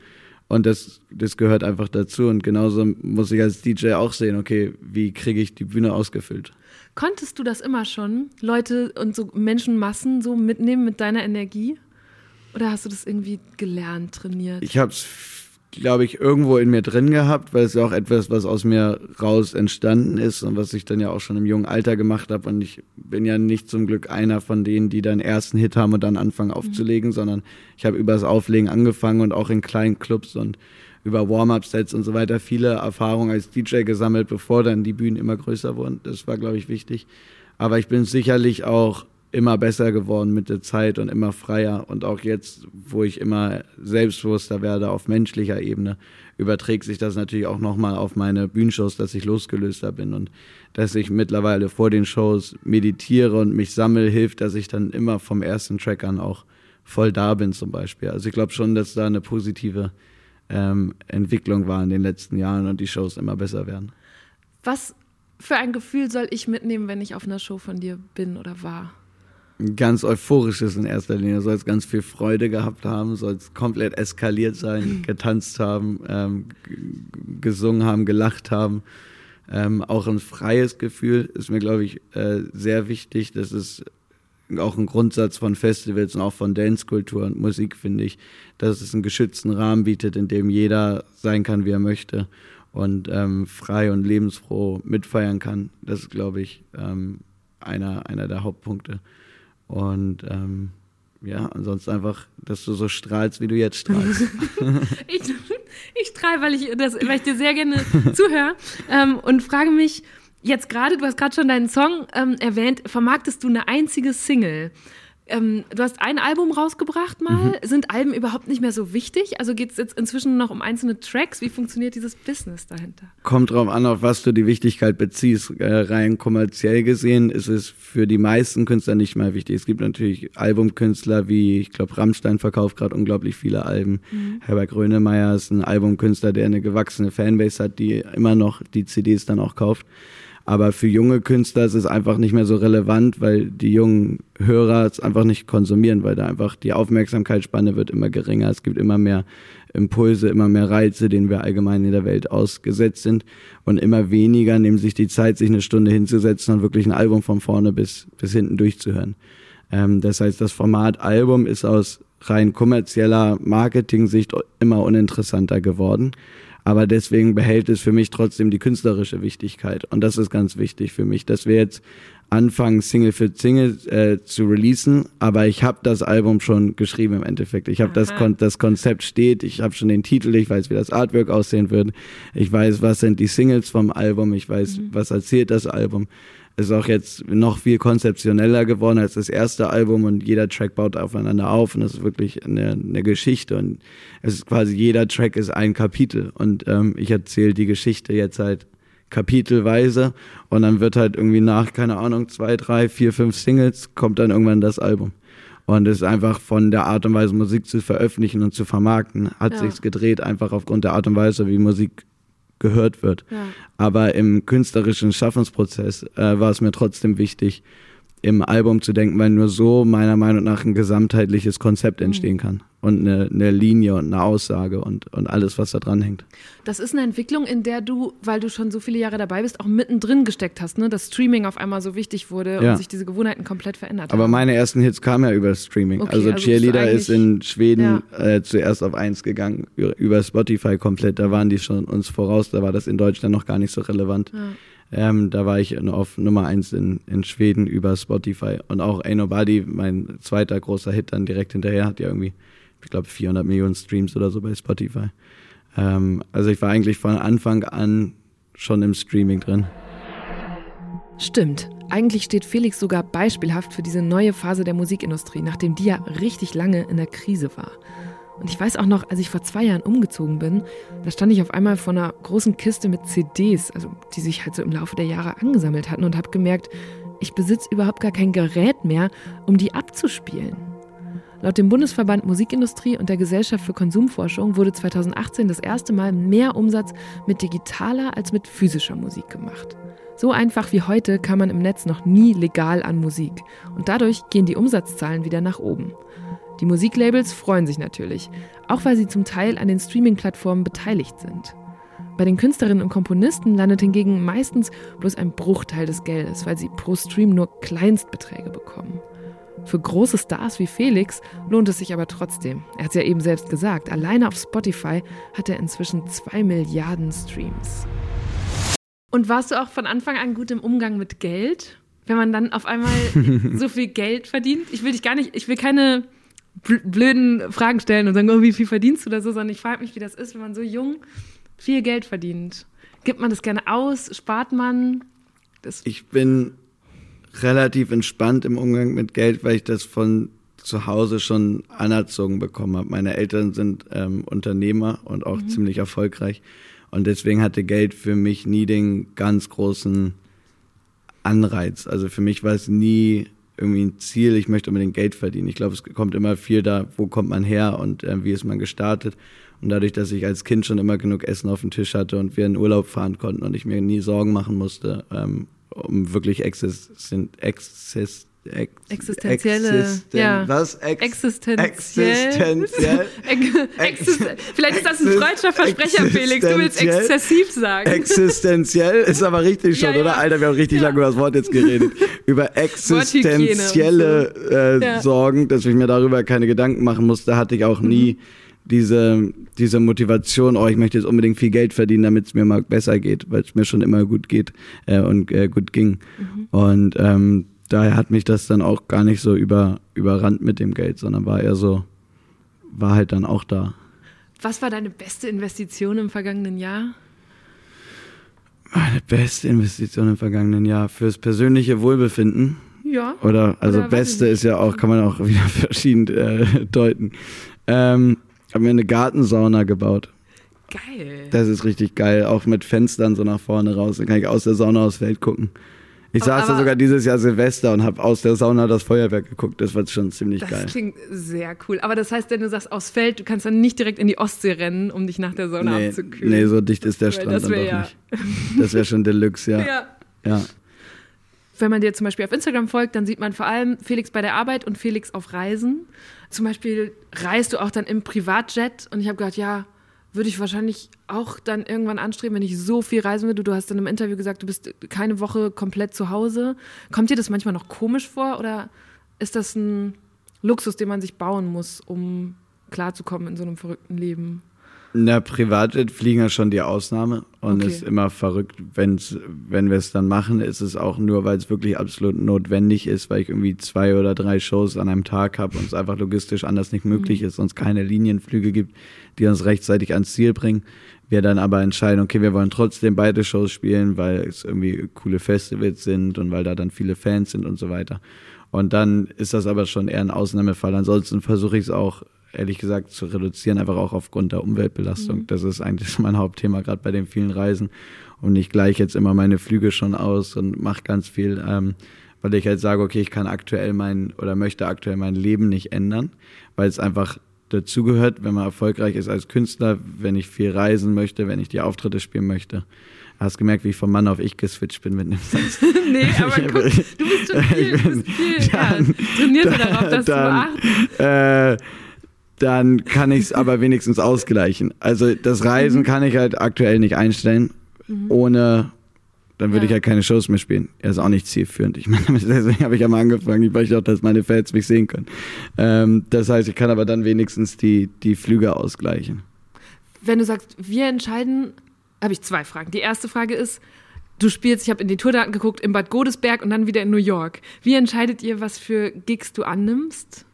Speaker 1: und das, das gehört einfach dazu. Und genauso muss ich als DJ auch sehen, okay, wie kriege ich die Bühne ausgefüllt?
Speaker 2: Konntest du das immer schon, Leute und so Menschenmassen so mitnehmen mit deiner Energie? Oder hast du das irgendwie gelernt, trainiert?
Speaker 1: Ich habe es glaube ich, irgendwo in mir drin gehabt, weil es ja auch etwas, was aus mir raus entstanden ist und was ich dann ja auch schon im jungen Alter gemacht habe. Und ich bin ja nicht zum Glück einer von denen, die dann ersten Hit haben und dann anfangen aufzulegen, mhm. sondern ich habe über das Auflegen angefangen und auch in kleinen Clubs und über Warm-Up-Sets und so weiter viele Erfahrungen als DJ gesammelt, bevor dann die Bühnen immer größer wurden. Das war, glaube ich, wichtig. Aber ich bin sicherlich auch immer besser geworden mit der Zeit und immer freier. Und auch jetzt, wo ich immer selbstbewusster werde auf menschlicher Ebene, überträgt sich das natürlich auch nochmal auf meine Bühnenshows, dass ich losgelöster bin und dass ich mittlerweile vor den Shows meditiere und mich sammel, hilft, dass ich dann immer vom ersten Track an auch voll da bin zum Beispiel. Also ich glaube schon, dass da eine positive ähm, Entwicklung war in den letzten Jahren und die Shows immer besser werden.
Speaker 2: Was für ein Gefühl soll ich mitnehmen, wenn ich auf einer Show von dir bin oder war?
Speaker 1: Ganz euphorisches in erster Linie. Soll es ganz viel Freude gehabt haben, soll es komplett eskaliert sein, <clears throat> getanzt haben, ähm, gesungen haben, gelacht haben. Ähm, auch ein freies Gefühl ist mir, glaube ich, äh, sehr wichtig. Das ist auch ein Grundsatz von Festivals und auch von Dancekultur und Musik, finde ich, dass es einen geschützten Rahmen bietet, in dem jeder sein kann, wie er möchte und ähm, frei und lebensfroh mitfeiern kann. Das ist, glaube ich, ähm, einer, einer der Hauptpunkte. Und ähm, ja, ansonsten einfach, dass du so strahlst, wie du jetzt strahlst. <laughs>
Speaker 2: ich, ich strahle, weil ich, weil ich dir sehr gerne <laughs> zuhöre ähm, und frage mich jetzt gerade, du hast gerade schon deinen Song ähm, erwähnt, vermarktest du eine einzige Single? Ähm, du hast ein Album rausgebracht mal. Mhm. Sind Alben überhaupt nicht mehr so wichtig? Also geht es jetzt inzwischen noch um einzelne Tracks? Wie funktioniert dieses Business dahinter?
Speaker 1: Kommt drauf an, auf was du die Wichtigkeit beziehst. Äh, rein kommerziell gesehen ist es für die meisten Künstler nicht mehr wichtig. Es gibt natürlich Albumkünstler wie, ich glaube, Rammstein verkauft gerade unglaublich viele Alben. Mhm. Herbert Grönemeyer ist ein Albumkünstler, der eine gewachsene Fanbase hat, die immer noch die CDs dann auch kauft. Aber für junge Künstler ist es einfach nicht mehr so relevant, weil die jungen Hörer es einfach nicht konsumieren, weil da einfach die Aufmerksamkeitsspanne wird immer geringer. Es gibt immer mehr Impulse, immer mehr Reize, denen wir allgemein in der Welt ausgesetzt sind. Und immer weniger nehmen sich die Zeit, sich eine Stunde hinzusetzen und wirklich ein Album von vorne bis, bis hinten durchzuhören. Ähm, das heißt, das Format Album ist aus rein kommerzieller Marketing-Sicht immer uninteressanter geworden. Aber deswegen behält es für mich trotzdem die künstlerische Wichtigkeit. Und das ist ganz wichtig für mich, dass wir jetzt anfangen, Single für Single äh, zu releasen. Aber ich habe das Album schon geschrieben im Endeffekt. Ich habe das, Kon das Konzept steht, ich habe schon den Titel, ich weiß, wie das Artwork aussehen wird. Ich weiß, was sind die Singles vom Album, ich weiß, mhm. was erzählt das Album ist auch jetzt noch viel konzeptioneller geworden als das erste Album und jeder Track baut aufeinander auf und das ist wirklich eine, eine Geschichte und es ist quasi jeder Track ist ein Kapitel und ähm, ich erzähle die Geschichte jetzt halt kapitelweise und dann wird halt irgendwie nach, keine Ahnung, zwei, drei, vier, fünf Singles kommt dann irgendwann das Album. Und es ist einfach von der Art und Weise, Musik zu veröffentlichen und zu vermarkten, hat ja. sich's gedreht, einfach aufgrund der Art und Weise, wie Musik gehört wird. Ja. Aber im künstlerischen Schaffensprozess äh, war es mir trotzdem wichtig, im Album zu denken, weil nur so meiner Meinung nach ein gesamtheitliches Konzept entstehen mhm. kann und eine, eine, Linie und eine Aussage und, und alles, was da dran hängt.
Speaker 2: Das ist eine Entwicklung, in der du, weil du schon so viele Jahre dabei bist, auch mittendrin gesteckt hast, ne? dass Streaming auf einmal so wichtig wurde ja. und sich diese Gewohnheiten komplett verändert
Speaker 1: haben. Aber meine ersten Hits kamen ja über Streaming. Okay, also, also Cheerleader ist in Schweden ja. äh, zuerst auf eins gegangen, über Spotify komplett. Da waren die schon uns voraus, da war das in Deutschland noch gar nicht so relevant. Ja. Ähm, da war ich auf Nummer eins in, in Schweden über Spotify. Und auch Ain't Nobody, mein zweiter großer Hit dann direkt hinterher, hat ja irgendwie ich glaube, 400 Millionen Streams oder so bei Spotify. Ähm, also ich war eigentlich von Anfang an schon im Streaming drin.
Speaker 2: Stimmt. Eigentlich steht Felix sogar beispielhaft für diese neue Phase der Musikindustrie, nachdem die ja richtig lange in der Krise war. Und ich weiß auch noch, als ich vor zwei Jahren umgezogen bin, da stand ich auf einmal vor einer großen Kiste mit CDs, also die sich halt so im Laufe der Jahre angesammelt hatten und habe gemerkt, ich besitze überhaupt gar kein Gerät mehr, um die abzuspielen. Laut dem Bundesverband Musikindustrie und der Gesellschaft für Konsumforschung wurde 2018 das erste Mal mehr Umsatz mit digitaler als mit physischer Musik gemacht. So einfach wie heute kann man im Netz noch nie legal an Musik und dadurch gehen die Umsatzzahlen wieder nach oben. Die Musiklabels freuen sich natürlich, auch weil sie zum Teil an den Streaming-Plattformen beteiligt sind. Bei den Künstlerinnen und Komponisten landet hingegen meistens bloß ein Bruchteil des Geldes, weil sie pro Stream nur Kleinstbeträge bekommen. Für große Stars wie Felix lohnt es sich aber trotzdem. Er hat es ja eben selbst gesagt, alleine auf Spotify hat er inzwischen zwei Milliarden Streams. Und warst du auch von Anfang an gut im Umgang mit Geld? Wenn man dann auf einmal <laughs> so viel Geld verdient? Ich will dich gar nicht, ich will keine blöden Fragen stellen und sagen, oh, wie viel verdienst du oder so, sondern ich frage mich, wie das ist, wenn man so jung viel Geld verdient. Gibt man das gerne aus? Spart man?
Speaker 1: Das ich bin relativ entspannt im Umgang mit Geld, weil ich das von zu Hause schon anerzogen bekommen habe. Meine Eltern sind ähm, Unternehmer und auch mhm. ziemlich erfolgreich. Und deswegen hatte Geld für mich nie den ganz großen Anreiz. Also für mich war es nie irgendwie ein Ziel, ich möchte unbedingt Geld verdienen. Ich glaube, es kommt immer viel da, wo kommt man her und äh, wie ist man gestartet. Und dadurch, dass ich als Kind schon immer genug Essen auf dem Tisch hatte und wir in Urlaub fahren konnten und ich mir nie Sorgen machen musste, ähm, um wirklich existen, exist,
Speaker 2: Ex existenzielle,
Speaker 1: Existen ja. was?
Speaker 2: Ex existenziell. Existenziell. <laughs> Existen Vielleicht ist das ein freudscher Versprecher, Felix. Du willst exzessiv sagen.
Speaker 1: Existenziell ist aber richtig schon, ja, ja. oder? Alter, wir haben richtig lange über das Wort jetzt geredet. Über existenzielle äh, Sorgen, dass ich mir darüber keine Gedanken machen musste, hatte ich auch nie. Mhm diese, diese Motivation, oh, ich möchte jetzt unbedingt viel Geld verdienen, damit es mir mal besser geht, weil es mir schon immer gut geht äh, und äh, gut ging. Mhm. Und ähm, daher hat mich das dann auch gar nicht so über, überrannt mit dem Geld, sondern war eher so, war halt dann auch da.
Speaker 2: Was war deine beste Investition im vergangenen Jahr?
Speaker 1: Meine beste Investition im vergangenen Jahr fürs persönliche Wohlbefinden.
Speaker 2: Ja.
Speaker 1: Oder, also Oder beste ist ja auch, kann man auch wieder <laughs> verschieden äh, deuten. Ähm, habe mir eine Gartensauna gebaut.
Speaker 2: Geil.
Speaker 1: Das ist richtig geil, auch mit Fenstern so nach vorne raus. Dann kann ich aus der Sauna aufs Feld gucken. Ich saß da sogar dieses Jahr Silvester und habe aus der Sauna das Feuerwerk geguckt. Das war schon ziemlich
Speaker 2: das
Speaker 1: geil.
Speaker 2: Das klingt sehr cool. Aber das heißt, wenn du sagst aus Feld, du kannst dann nicht direkt in die Ostsee rennen, um dich nach der Sauna nee, abzukühlen.
Speaker 1: Nee, so dicht ist der Strand dann doch ja. nicht. Das wäre schon Deluxe, ja. <laughs> ja. ja.
Speaker 2: Wenn man dir zum Beispiel auf Instagram folgt, dann sieht man vor allem Felix bei der Arbeit und Felix auf Reisen. Zum Beispiel reist du auch dann im Privatjet und ich habe gedacht, ja, würde ich wahrscheinlich auch dann irgendwann anstreben, wenn ich so viel reisen würde. Du hast in einem Interview gesagt, du bist keine Woche komplett zu Hause. Kommt dir das manchmal noch komisch vor oder ist das ein Luxus, den man sich bauen muss, um klarzukommen in so einem verrückten Leben?
Speaker 1: Na, Privatjet fliegen ist schon die Ausnahme und okay. ist immer verrückt, wenn's, wenn wir es dann machen, ist es auch nur, weil es wirklich absolut notwendig ist, weil ich irgendwie zwei oder drei Shows an einem Tag habe und es einfach logistisch anders nicht möglich mhm. ist, sonst keine Linienflüge gibt, die uns rechtzeitig ans Ziel bringen. Wir dann aber entscheiden, okay, wir wollen trotzdem beide Shows spielen, weil es irgendwie coole Festivals sind und weil da dann viele Fans sind und so weiter. Und dann ist das aber schon eher ein Ausnahmefall. Ansonsten versuche ich es auch ehrlich gesagt zu reduzieren, einfach auch aufgrund der Umweltbelastung. Mhm. Das ist eigentlich <laughs> mein Hauptthema, gerade bei den vielen Reisen. Und ich gleiche jetzt immer meine Flüge schon aus und mache ganz viel, ähm, weil ich halt sage, okay, ich kann aktuell mein oder möchte aktuell mein Leben nicht ändern, weil es einfach dazugehört, wenn man erfolgreich ist als Künstler, wenn ich viel reisen möchte, wenn ich die Auftritte spielen möchte. Hast gemerkt, wie ich vom Mann auf ich geswitcht bin mit dem Satz. <laughs>
Speaker 2: nee, <laughs> aber guck, du bist schon viel, du bist viel dann, ja, trainiert dann, darauf, das dann, zu beachten. Äh,
Speaker 1: dann kann ich es aber wenigstens ausgleichen. Also das Reisen mhm. kann ich halt aktuell nicht einstellen, mhm. ohne, dann würde ja. ich halt keine Shows mehr spielen. Er ist auch nicht zielführend. Ich meine, <laughs> deswegen habe ich ja mal angefangen. Ich möchte auch, dass meine Fans mich sehen können. Ähm, das heißt, ich kann aber dann wenigstens die, die Flüge ausgleichen.
Speaker 2: Wenn du sagst, wir entscheiden, habe ich zwei Fragen. Die erste Frage ist, du spielst, ich habe in die Tourdaten geguckt, in Bad Godesberg und dann wieder in New York. Wie entscheidet ihr, was für Gigs du annimmst?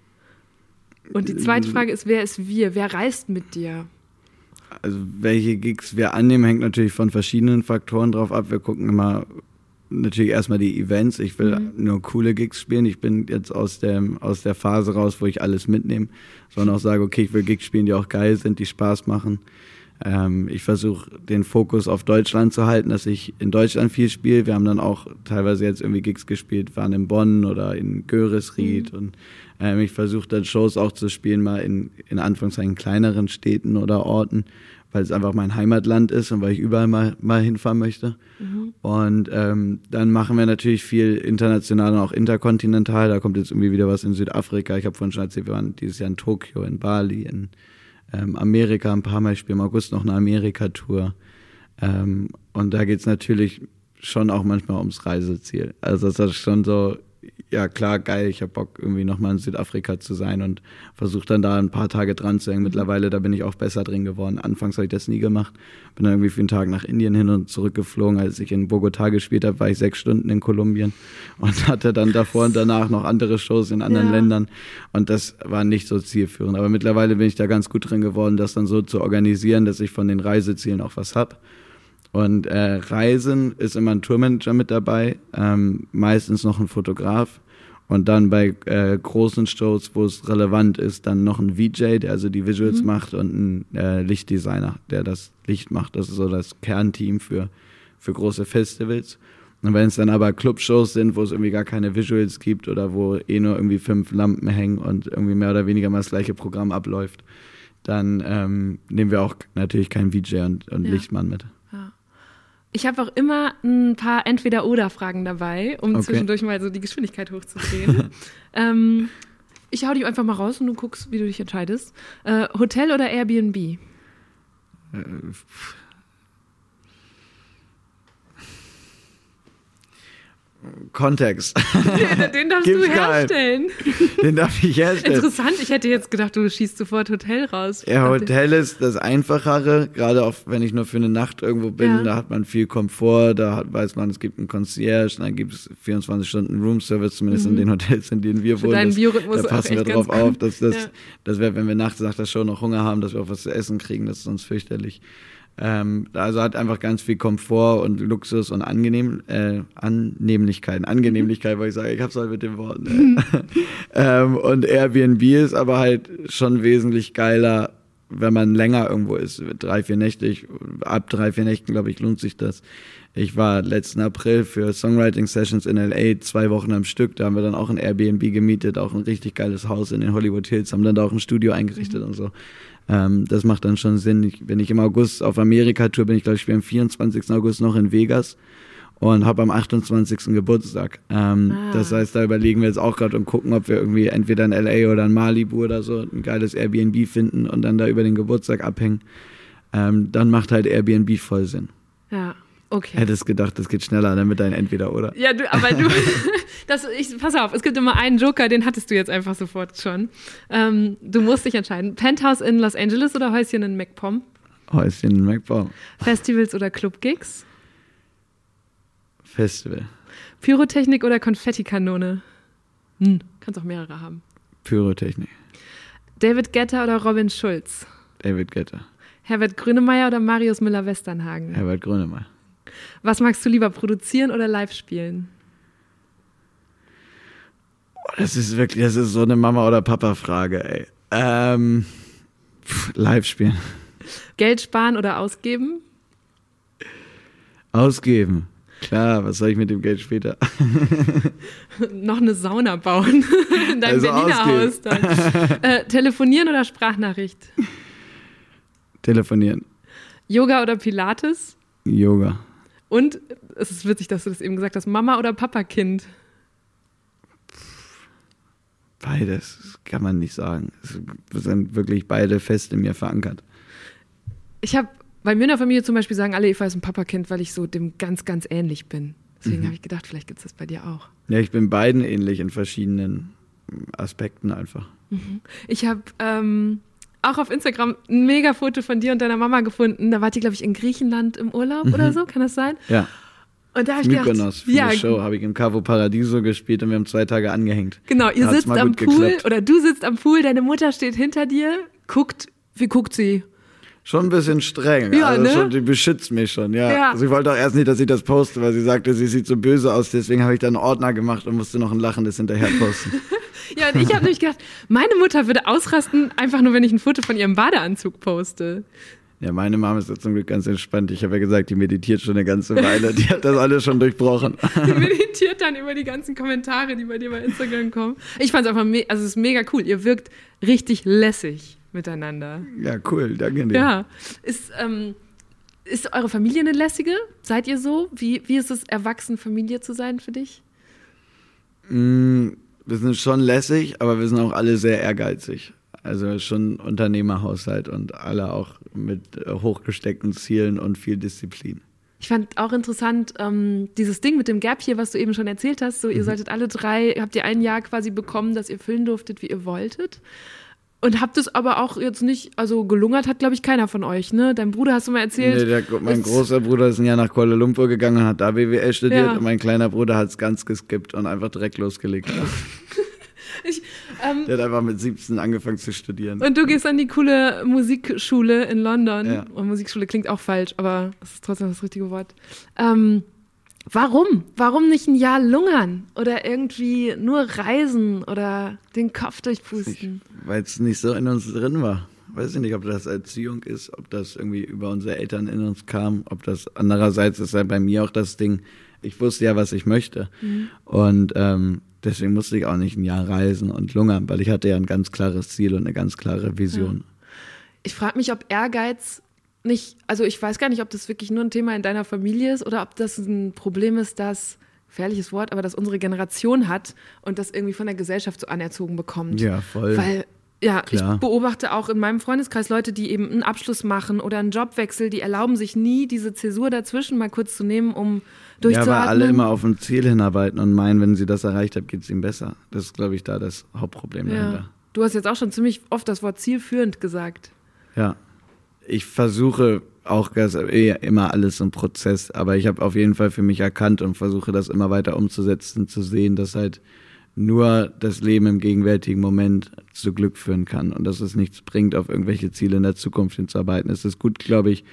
Speaker 2: Und die zweite Frage ist, wer ist wir? Wer reist mit dir?
Speaker 1: Also welche Gigs wir annehmen, hängt natürlich von verschiedenen Faktoren drauf ab. Wir gucken immer natürlich erstmal die Events. Ich will mhm. nur coole Gigs spielen. Ich bin jetzt aus der, aus der Phase raus, wo ich alles mitnehme, sondern auch sage, okay, ich will Gigs spielen, die auch geil sind, die Spaß machen. Ähm, ich versuche den Fokus auf Deutschland zu halten, dass ich in Deutschland viel spiele. Wir haben dann auch teilweise jetzt irgendwie Gigs gespielt, waren in Bonn oder in Göresried mhm. und ähm, ich versuche dann Shows auch zu spielen, mal in, in Anführungszeichen kleineren Städten oder Orten, weil es einfach mein Heimatland ist und weil ich überall mal, mal hinfahren möchte. Mhm. Und ähm, dann machen wir natürlich viel international und auch interkontinental. Da kommt jetzt irgendwie wieder was in Südafrika. Ich habe vorhin schon erzählt, wir waren dieses Jahr in Tokio, in Bali, in ähm, Amerika ein paar Mal. Ich im August noch eine Amerika-Tour. Ähm, und da geht es natürlich schon auch manchmal ums Reiseziel. Also das ist schon so, ja klar, geil, ich habe Bock irgendwie nochmal in Südafrika zu sein und versuche dann da ein paar Tage dran zu hängen. Mhm. Mittlerweile, da bin ich auch besser drin geworden. Anfangs habe ich das nie gemacht. Bin dann irgendwie für einen Tag nach Indien hin und zurück geflogen. Als ich in Bogotá gespielt habe, war ich sechs Stunden in Kolumbien und <laughs> hatte dann davor und danach noch andere Shows in anderen ja. Ländern. Und das war nicht so zielführend. Aber mittlerweile bin ich da ganz gut drin geworden, das dann so zu organisieren, dass ich von den Reisezielen auch was hab. Und äh, Reisen ist immer ein Tourmanager mit dabei, ähm, meistens noch ein Fotograf. Und dann bei äh, großen Shows, wo es relevant ist, dann noch ein VJ, der also die Visuals mhm. macht und ein äh, Lichtdesigner, der das Licht macht. Das ist so das Kernteam für, für große Festivals. Und wenn es dann aber Clubshows sind, wo es irgendwie gar keine Visuals gibt oder wo eh nur irgendwie fünf Lampen hängen und irgendwie mehr oder weniger mal das gleiche Programm abläuft, dann ähm, nehmen wir auch natürlich keinen VJ und, und ja. Lichtmann mit.
Speaker 2: Ich habe auch immer ein paar Entweder-Oder-Fragen dabei, um okay. zwischendurch mal so die Geschwindigkeit hochzudrehen. <laughs> ähm, ich hau dich einfach mal raus und du guckst, wie du dich entscheidest. Äh, Hotel oder Airbnb? Äh,
Speaker 1: Kontext. <laughs>
Speaker 2: Den darfst Gibt's du herstellen.
Speaker 1: Den darf ich herstellen.
Speaker 2: Interessant, ich hätte jetzt gedacht, du schießt sofort Hotel raus.
Speaker 1: Ja, Hotel ist das Einfachere, gerade auch wenn ich nur für eine Nacht irgendwo bin, ja. da hat man viel Komfort, da hat, weiß man, es gibt einen Concierge, dann gibt es 24 Stunden Roomservice, zumindest mhm. in den Hotels, in denen wir
Speaker 2: für wohnen. Das,
Speaker 1: Biorhythmus da passen wir drauf auf, dass das, ja. das wäre, wenn wir nachts nach der Show noch Hunger haben, dass wir auch was zu essen kriegen, das ist sonst fürchterlich. Ähm, also hat einfach ganz viel Komfort und Luxus und Angenehm, äh, Annehmlichkeiten. Angenehmlichkeit, weil ich sage, ich hab's halt mit den Worten. <laughs> ähm, und Airbnb ist aber halt schon wesentlich geiler, wenn man länger irgendwo ist. Drei, vier Nächte, ich, ab drei, vier Nächten, glaube ich, lohnt sich das. Ich war letzten April für Songwriting Sessions in LA zwei Wochen am Stück. Da haben wir dann auch ein Airbnb gemietet, auch ein richtig geiles Haus in den Hollywood Hills, haben dann da auch ein Studio eingerichtet mhm. und so. Ähm, das macht dann schon Sinn. Ich, wenn ich im August auf Amerika-Tour bin, ich glaube, ich bin am 24. August noch in Vegas und habe am 28. Geburtstag. Ähm, ah. Das heißt, da überlegen wir jetzt auch gerade und gucken, ob wir irgendwie entweder in LA oder in Malibu oder so ein geiles Airbnb finden und dann da über den Geburtstag abhängen. Ähm, dann macht halt Airbnb voll Sinn.
Speaker 2: Ja. Okay.
Speaker 1: Hättest gedacht, das geht schneller, dann mit deinem Entweder oder.
Speaker 2: Ja, du, aber du, <laughs> das, ich, pass auf, es gibt immer einen Joker, den hattest du jetzt einfach sofort schon. Ähm, du musst dich entscheiden. Penthouse in Los Angeles oder Häuschen in MacPom?
Speaker 1: Häuschen in MacPom.
Speaker 2: Festivals oder Clubgigs?
Speaker 1: Festival.
Speaker 2: Pyrotechnik oder Konfettikanone? Hm, kannst auch mehrere haben.
Speaker 1: Pyrotechnik.
Speaker 2: David Getter oder Robin Schulz?
Speaker 1: David Getter.
Speaker 2: Herbert Grönemeyer oder Marius Müller-Westernhagen?
Speaker 1: Herbert Grönemeyer.
Speaker 2: Was magst du lieber, produzieren oder live spielen?
Speaker 1: Das ist wirklich, das ist so eine Mama- oder Papa-Frage, ey. Ähm, pff, live spielen.
Speaker 2: Geld sparen oder ausgeben?
Speaker 1: Ausgeben. Klar, was soll ich mit dem Geld später? <laughs>
Speaker 2: Noch eine Sauna bauen <laughs> in deinem also Berliner Haus. <laughs> Äh, telefonieren oder Sprachnachricht?
Speaker 1: Telefonieren.
Speaker 2: Yoga oder Pilates?
Speaker 1: Yoga.
Speaker 2: Und es ist witzig, dass du das eben gesagt hast, Mama oder Papa-Kind?
Speaker 1: Beides kann man nicht sagen. Es sind wirklich beide fest in mir verankert.
Speaker 2: Ich habe bei mir in der Familie zum Beispiel sagen alle, Eva ist ein Papakind, weil ich so dem ganz, ganz ähnlich bin. Deswegen mhm. habe ich gedacht, vielleicht gibt es das bei dir auch.
Speaker 1: Ja, ich bin beiden ähnlich in verschiedenen Aspekten einfach.
Speaker 2: Mhm. Ich habe ähm, auch auf Instagram ein mega Foto von dir und deiner Mama gefunden. Da wart ihr, glaube ich, in Griechenland im Urlaub mhm. oder so, kann das sein?
Speaker 1: Ja.
Speaker 2: Und da habe ich
Speaker 1: Mykonos, für ja, Show habe ich im Cavo Paradiso gespielt und wir haben zwei Tage angehängt.
Speaker 2: Genau, ihr sitzt am Pool geklappt. oder du sitzt am Pool, deine Mutter steht hinter dir, guckt, wie guckt sie?
Speaker 1: Schon ein bisschen streng. Ja, also ne? schon, die beschützt mich schon, ja. ja. Also ich wollte auch erst nicht, dass ich das poste, weil sie sagte, sie sieht so böse aus, deswegen habe ich dann einen Ordner gemacht und musste noch ein lachendes hinterher posten. <laughs>
Speaker 2: ja, und ich habe nämlich gedacht, meine Mutter würde ausrasten, einfach nur, wenn ich ein Foto von ihrem Badeanzug poste.
Speaker 1: Ja, meine Mama ist jetzt zum Glück ganz entspannt. Ich habe ja gesagt, die meditiert schon eine ganze Weile. Die hat das alles schon durchbrochen. <laughs>
Speaker 2: Die meditiert dann über die ganzen Kommentare, die bei dir bei Instagram kommen. Ich fand es einfach, also es ist mega cool. Ihr wirkt richtig lässig miteinander.
Speaker 1: Ja, cool, danke dir.
Speaker 2: Ja. Ist, ähm, ist eure Familie eine lässige? Seid ihr so? Wie, wie ist es, erwachsen Familie zu sein für dich?
Speaker 1: Mm, wir sind schon lässig, aber wir sind auch alle sehr ehrgeizig. Also schon Unternehmerhaushalt und alle auch mit hochgesteckten Zielen und viel Disziplin.
Speaker 2: Ich fand auch interessant, ähm, dieses Ding mit dem Gap hier, was du eben schon erzählt hast. So, ihr mhm. solltet alle drei, habt ihr ein Jahr quasi bekommen, dass ihr füllen durftet, wie ihr wolltet. Und habt es aber auch jetzt nicht, also gelungert hat, glaube ich, keiner von euch, ne? Dein Bruder hast du mal erzählt. Nee,
Speaker 1: der, mein großer Bruder ist ein Jahr nach Kuala Lumpur gegangen und hat da BWL studiert ja. und mein kleiner Bruder hat es ganz geskippt und einfach direkt losgelegt. <laughs> Ich, ähm, der hat einfach mit 17 angefangen zu studieren.
Speaker 2: Und du gehst an die coole Musikschule in London. Ja. Und Musikschule klingt auch falsch, aber es ist trotzdem das richtige Wort. Ähm, warum? Warum nicht ein Jahr lungern? Oder irgendwie nur reisen oder den Kopf durchpusten?
Speaker 1: Weil es nicht so in uns drin war. Weiß ich nicht, ob das Erziehung ist, ob das irgendwie über unsere Eltern in uns kam, ob das andererseits ist ja bei mir auch das Ding, ich wusste ja, was ich möchte. Mhm. Und ähm, Deswegen musste ich auch nicht ein Jahr reisen und lungern, weil ich hatte ja ein ganz klares Ziel und eine ganz klare Vision. Ja.
Speaker 2: Ich frage mich, ob Ehrgeiz nicht, also ich weiß gar nicht, ob das wirklich nur ein Thema in deiner Familie ist oder ob das ein Problem ist, das gefährliches Wort, aber das unsere Generation hat und das irgendwie von der Gesellschaft so anerzogen bekommt.
Speaker 1: Ja, voll.
Speaker 2: Weil ja, Klar. ich beobachte auch in meinem Freundeskreis Leute, die eben einen Abschluss machen oder einen Jobwechsel, die erlauben sich nie, diese Zäsur dazwischen mal kurz zu nehmen, um durchzuatmen.
Speaker 1: Ja, weil alle immer auf ein Ziel hinarbeiten und meinen, wenn sie das erreicht haben, geht es ihnen besser. Das ist, glaube ich, da das Hauptproblem ja. dahinter.
Speaker 2: Du hast jetzt auch schon ziemlich oft das Wort zielführend gesagt.
Speaker 1: Ja, ich versuche auch eh immer alles im Prozess, aber ich habe auf jeden Fall für mich erkannt und versuche das immer weiter umzusetzen, zu sehen, dass halt nur das Leben im gegenwärtigen Moment zu Glück führen kann und dass es nichts bringt, auf irgendwelche Ziele in der Zukunft hinzuarbeiten. Es ist gut, glaube ich,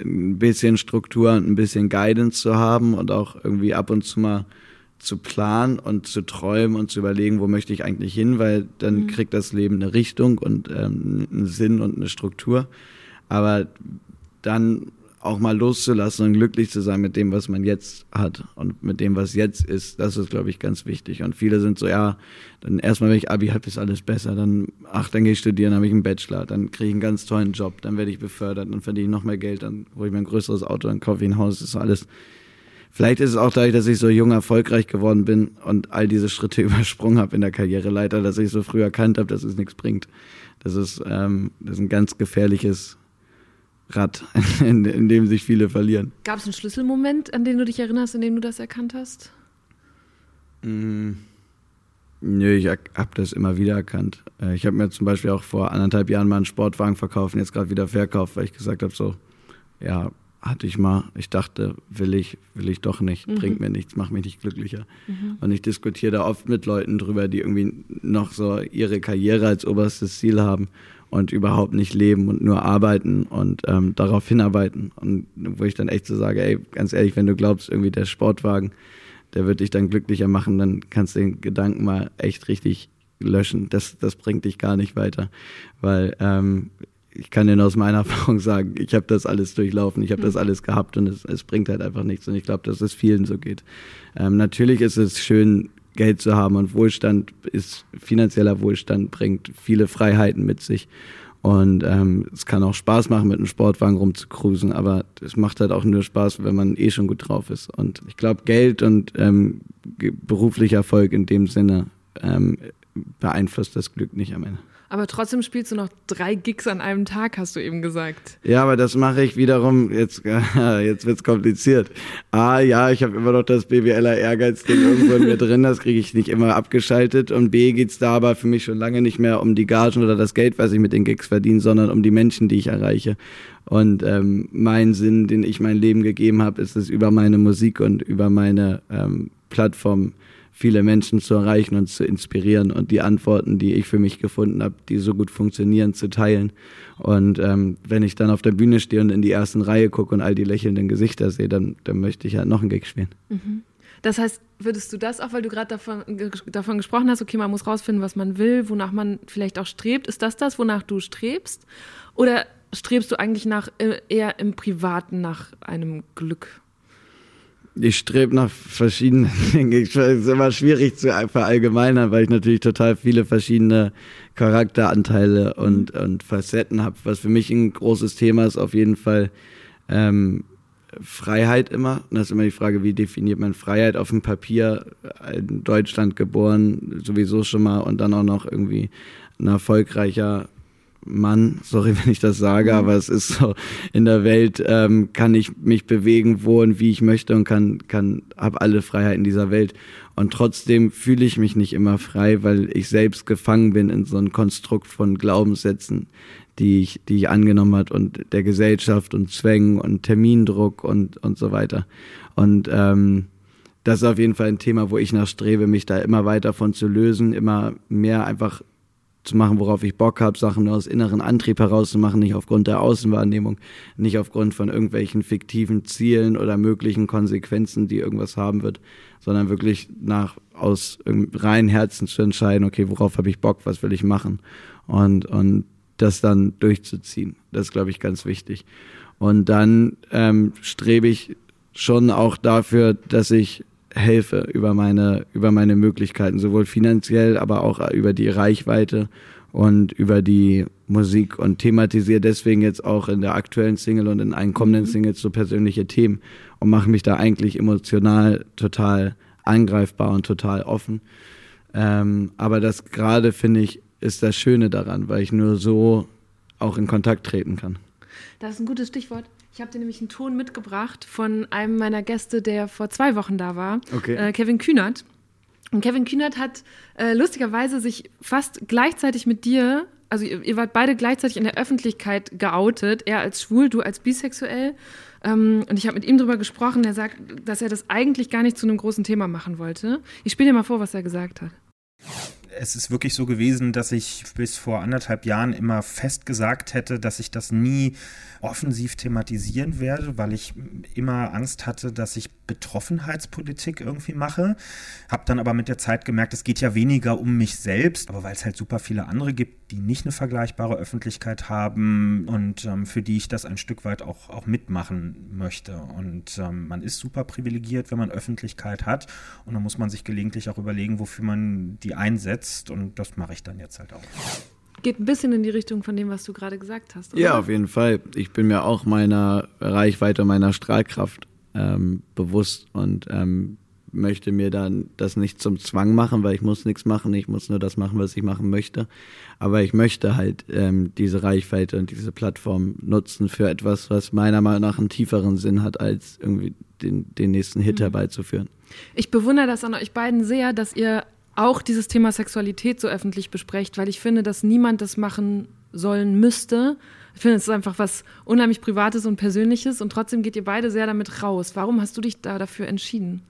Speaker 1: ein bisschen Struktur und ein bisschen Guidance zu haben und auch irgendwie ab und zu mal zu planen und zu träumen und zu überlegen, wo möchte ich eigentlich hin, weil dann mhm. kriegt das Leben eine Richtung und ähm, einen Sinn und eine Struktur. Aber dann auch mal loszulassen und glücklich zu sein mit dem, was man jetzt hat und mit dem, was jetzt ist, das ist, glaube ich, ganz wichtig. Und viele sind so, ja, dann erstmal, wenn ich Abi habe, ist alles besser. Dann, ach, dann gehe ich studieren, habe ich einen Bachelor, dann kriege ich einen ganz tollen Job, dann werde ich befördert, dann verdiene ich noch mehr Geld, dann hole ich mir ein größeres Auto, dann kaufe ich ein Haus, das ist alles. Vielleicht ist es auch dadurch, dass ich so jung erfolgreich geworden bin und all diese Schritte <laughs> übersprungen habe in der Karriereleiter, dass ich so früh erkannt habe, dass es nichts bringt. Das ist, ähm, das ist ein ganz gefährliches Rad, <laughs> in, in dem sich viele verlieren.
Speaker 2: Gab es einen Schlüsselmoment, an den du dich erinnerst, in dem du das erkannt hast?
Speaker 1: Mm, nö, ich habe das immer wieder erkannt. Äh, ich habe mir zum Beispiel auch vor anderthalb Jahren mal einen Sportwagen verkauft und jetzt gerade wieder verkauft, weil ich gesagt habe, so, ja, hatte ich mal. Ich dachte, will ich, will ich doch nicht, mhm. bringt mir nichts, macht mich nicht glücklicher. Mhm. Und ich diskutiere da oft mit Leuten drüber, die irgendwie noch so ihre Karriere als oberstes Ziel haben und überhaupt nicht leben und nur arbeiten und ähm, darauf hinarbeiten. Und wo ich dann echt so sage, ey, ganz ehrlich, wenn du glaubst, irgendwie der Sportwagen, der wird dich dann glücklicher machen, dann kannst du den Gedanken mal echt richtig löschen. Das, das bringt dich gar nicht weiter. Weil ähm, ich kann dir nur aus meiner <laughs> Erfahrung sagen, ich habe das alles durchlaufen, ich habe das mhm. alles gehabt und es, es bringt halt einfach nichts. Und ich glaube, dass es vielen so geht. Ähm, natürlich ist es schön, Geld zu haben und Wohlstand ist, finanzieller Wohlstand bringt viele Freiheiten mit sich. Und ähm, es kann auch Spaß machen, mit einem Sportwagen rumzucruisen, aber es macht halt auch nur Spaß, wenn man eh schon gut drauf ist. Und ich glaube, Geld und ähm, beruflicher Erfolg in dem Sinne ähm, beeinflusst das Glück nicht am Ende.
Speaker 2: Aber trotzdem spielst du noch drei Gigs an einem Tag, hast du eben gesagt.
Speaker 1: Ja, aber das mache ich wiederum, jetzt, <laughs> jetzt wird's kompliziert. A, ja, ich habe immer noch das BWLer Ehrgeiz-Ding irgendwo in mir <laughs> drin, das kriege ich nicht immer abgeschaltet. Und B, geht's da aber für mich schon lange nicht mehr um die Gagen oder das Geld, was ich mit den Gigs verdiene, sondern um die Menschen, die ich erreiche. Und ähm, mein Sinn, den ich mein Leben gegeben habe, ist es über meine Musik und über meine ähm, Plattform viele Menschen zu erreichen und zu inspirieren und die Antworten, die ich für mich gefunden habe, die so gut funktionieren, zu teilen. Und ähm, wenn ich dann auf der Bühne stehe und in die ersten Reihe gucke und all die lächelnden Gesichter sehe, dann, dann möchte ich halt noch einen Gig spielen.
Speaker 2: Mhm. Das heißt, würdest du das auch, weil du gerade davon, davon gesprochen hast, okay, man muss rausfinden, was man will, wonach man vielleicht auch strebt. Ist das das, wonach du strebst? Oder strebst du eigentlich nach äh, eher im Privaten nach einem Glück?
Speaker 1: Ich strebe nach verschiedenen <laughs> Dingen. Es ist immer schwierig zu verallgemeinern, weil ich natürlich total viele verschiedene Charakteranteile und, und Facetten habe. Was für mich ein großes Thema ist, auf jeden Fall ähm, Freiheit immer. Und das ist immer die Frage, wie definiert man Freiheit auf dem Papier? In Deutschland geboren, sowieso schon mal und dann auch noch irgendwie ein erfolgreicher Mann, sorry, <laughs> wenn ich das sage, aber es ist so, in der Welt ähm, kann ich mich bewegen, wo und wie ich möchte und kann, kann, habe alle Freiheiten dieser Welt. Und trotzdem fühle ich mich nicht immer frei, weil ich selbst gefangen bin in so ein Konstrukt von Glaubenssätzen, die ich, die ich angenommen hat und der Gesellschaft und Zwängen und Termindruck und, und so weiter. Und ähm, das ist auf jeden Fall ein Thema, wo ich nachstrebe, mich da immer weiter von zu lösen, immer mehr einfach zu machen, worauf ich Bock habe, Sachen aus inneren Antrieb herauszumachen, nicht aufgrund der Außenwahrnehmung, nicht aufgrund von irgendwelchen fiktiven Zielen oder möglichen Konsequenzen, die irgendwas haben wird, sondern wirklich nach aus reinen Herzen zu entscheiden, okay, worauf habe ich Bock, was will ich machen und und das dann durchzuziehen. Das ist, glaube ich, ganz wichtig. Und dann ähm, strebe ich schon auch dafür, dass ich helfe über meine, über meine Möglichkeiten, sowohl finanziell, aber auch über die Reichweite und über die Musik und thematisiere deswegen jetzt auch in der aktuellen Single und in einen kommenden mhm. Singles so persönliche Themen und mache mich da eigentlich emotional total angreifbar und total offen. Ähm, aber das gerade finde ich ist das Schöne daran, weil ich nur so auch in Kontakt treten kann.
Speaker 2: Das ist ein gutes Stichwort. Ich habe dir nämlich einen Ton mitgebracht von einem meiner Gäste, der vor zwei Wochen da war, okay. äh, Kevin Kühnert. Und Kevin Kühnert hat äh, lustigerweise sich fast gleichzeitig mit dir, also ihr, ihr, wart beide gleichzeitig in der Öffentlichkeit geoutet, er als schwul, du als bisexuell. Ähm, und ich habe mit ihm darüber gesprochen, er sagt, dass er das eigentlich gar nicht zu einem großen Thema machen wollte. Ich spiele dir mal vor, was er gesagt hat
Speaker 3: es ist wirklich so gewesen, dass ich bis vor anderthalb Jahren immer fest gesagt hätte, dass ich das nie offensiv thematisieren werde, weil ich immer Angst hatte, dass ich Betroffenheitspolitik irgendwie mache. Habe dann aber mit der Zeit gemerkt, es geht ja weniger um mich selbst, aber weil es halt super viele andere gibt, die nicht eine vergleichbare Öffentlichkeit haben und ähm, für die ich das ein Stück weit auch, auch mitmachen möchte. Und ähm, man ist super privilegiert, wenn man Öffentlichkeit hat und dann muss man sich gelegentlich auch überlegen, wofür man die einsetzt und das mache ich dann jetzt halt auch
Speaker 2: geht ein bisschen in die Richtung von dem, was du gerade gesagt hast.
Speaker 1: Oder? Ja, auf jeden Fall. Ich bin mir auch meiner Reichweite, meiner Strahlkraft ähm, bewusst und ähm, möchte mir dann das nicht zum Zwang machen, weil ich muss nichts machen, ich muss nur das machen, was ich machen möchte. Aber ich möchte halt ähm, diese Reichweite und diese Plattform nutzen für etwas, was meiner Meinung nach einen tieferen Sinn hat, als irgendwie den, den nächsten Hit mhm. herbeizuführen.
Speaker 2: Ich bewundere das an euch beiden sehr, dass ihr auch dieses Thema Sexualität so öffentlich besprecht, weil ich finde, dass niemand das machen sollen müsste. Ich finde, es ist einfach was unheimlich Privates und Persönliches und trotzdem geht ihr beide sehr damit raus. Warum hast du dich da dafür entschieden?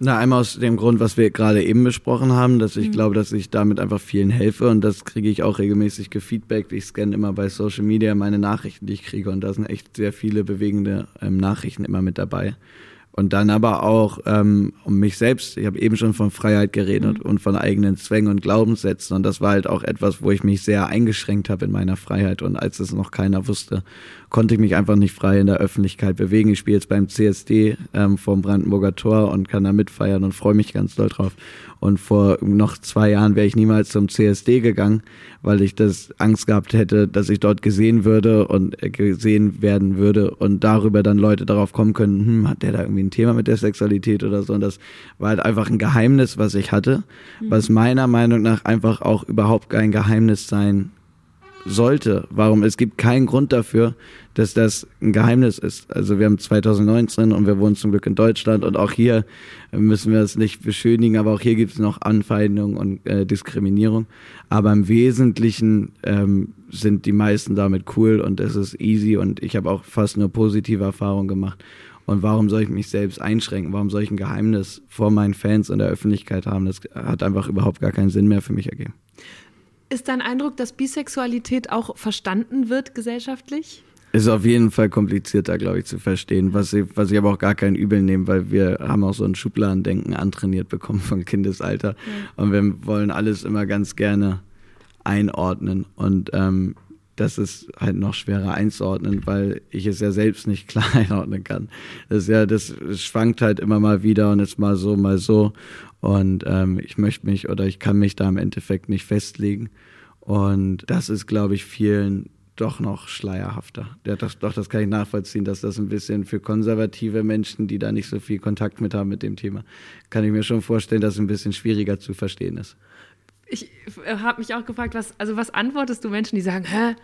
Speaker 1: Na, einmal aus dem Grund, was wir gerade eben besprochen haben, dass ich mhm. glaube, dass ich damit einfach vielen helfe und das kriege ich auch regelmäßig gefeedbackt. Ich scanne immer bei Social Media meine Nachrichten, die ich kriege und da sind echt sehr viele bewegende ähm, Nachrichten immer mit dabei. Und dann aber auch ähm, um mich selbst. Ich habe eben schon von Freiheit geredet mhm. und von eigenen Zwängen und Glaubenssätzen. Und das war halt auch etwas, wo ich mich sehr eingeschränkt habe in meiner Freiheit. Und als es noch keiner wusste, konnte ich mich einfach nicht frei in der Öffentlichkeit bewegen. Ich spiele jetzt beim CSD ähm, vom Brandenburger Tor und kann da mitfeiern und freue mich ganz doll drauf. Und vor noch zwei Jahren wäre ich niemals zum CSD gegangen, weil ich das Angst gehabt hätte, dass ich dort gesehen würde und äh, gesehen werden würde und darüber dann Leute darauf kommen können, hm, hat der da irgendwie ein Thema mit der Sexualität oder so. Und das war halt einfach ein Geheimnis, was ich hatte, mhm. was meiner Meinung nach einfach auch überhaupt kein Geheimnis sein sollte. Warum? Es gibt keinen Grund dafür, dass das ein Geheimnis ist. Also wir haben 2019 und wir wohnen zum Glück in Deutschland und auch hier müssen wir es nicht beschönigen, aber auch hier gibt es noch Anfeindung und äh, Diskriminierung. Aber im Wesentlichen ähm, sind die meisten damit cool und es ist easy und ich habe auch fast nur positive Erfahrungen gemacht. Und warum soll ich mich selbst einschränken? Warum soll ich ein Geheimnis vor meinen Fans und der Öffentlichkeit haben? Das hat einfach überhaupt gar keinen Sinn mehr für mich ergeben.
Speaker 2: Ist dein Eindruck, dass Bisexualität auch verstanden wird gesellschaftlich?
Speaker 1: Ist auf jeden Fall komplizierter, glaube ich, zu verstehen, was ich, was ich aber auch gar kein Übel nehme, weil wir haben auch so ein Schubladendenken antrainiert bekommen von Kindesalter. Ja. Und wir wollen alles immer ganz gerne einordnen. Und ähm, das ist halt noch schwerer einzuordnen, weil ich es ja selbst nicht <laughs> klar einordnen kann. Das ist ja, das, das schwankt halt immer mal wieder und ist mal so, mal so. Und ähm, ich möchte mich oder ich kann mich da im Endeffekt nicht festlegen. Und das ist, glaube ich, vielen doch noch schleierhafter. Ja, doch, doch, das kann ich nachvollziehen, dass das ein bisschen für konservative Menschen, die da nicht so viel Kontakt mit haben mit dem Thema, kann ich mir schon vorstellen, dass es ein bisschen schwieriger zu verstehen ist.
Speaker 2: ich äh, habe mich auch gefragt, was, also was antwortest du Menschen, die sagen, hä?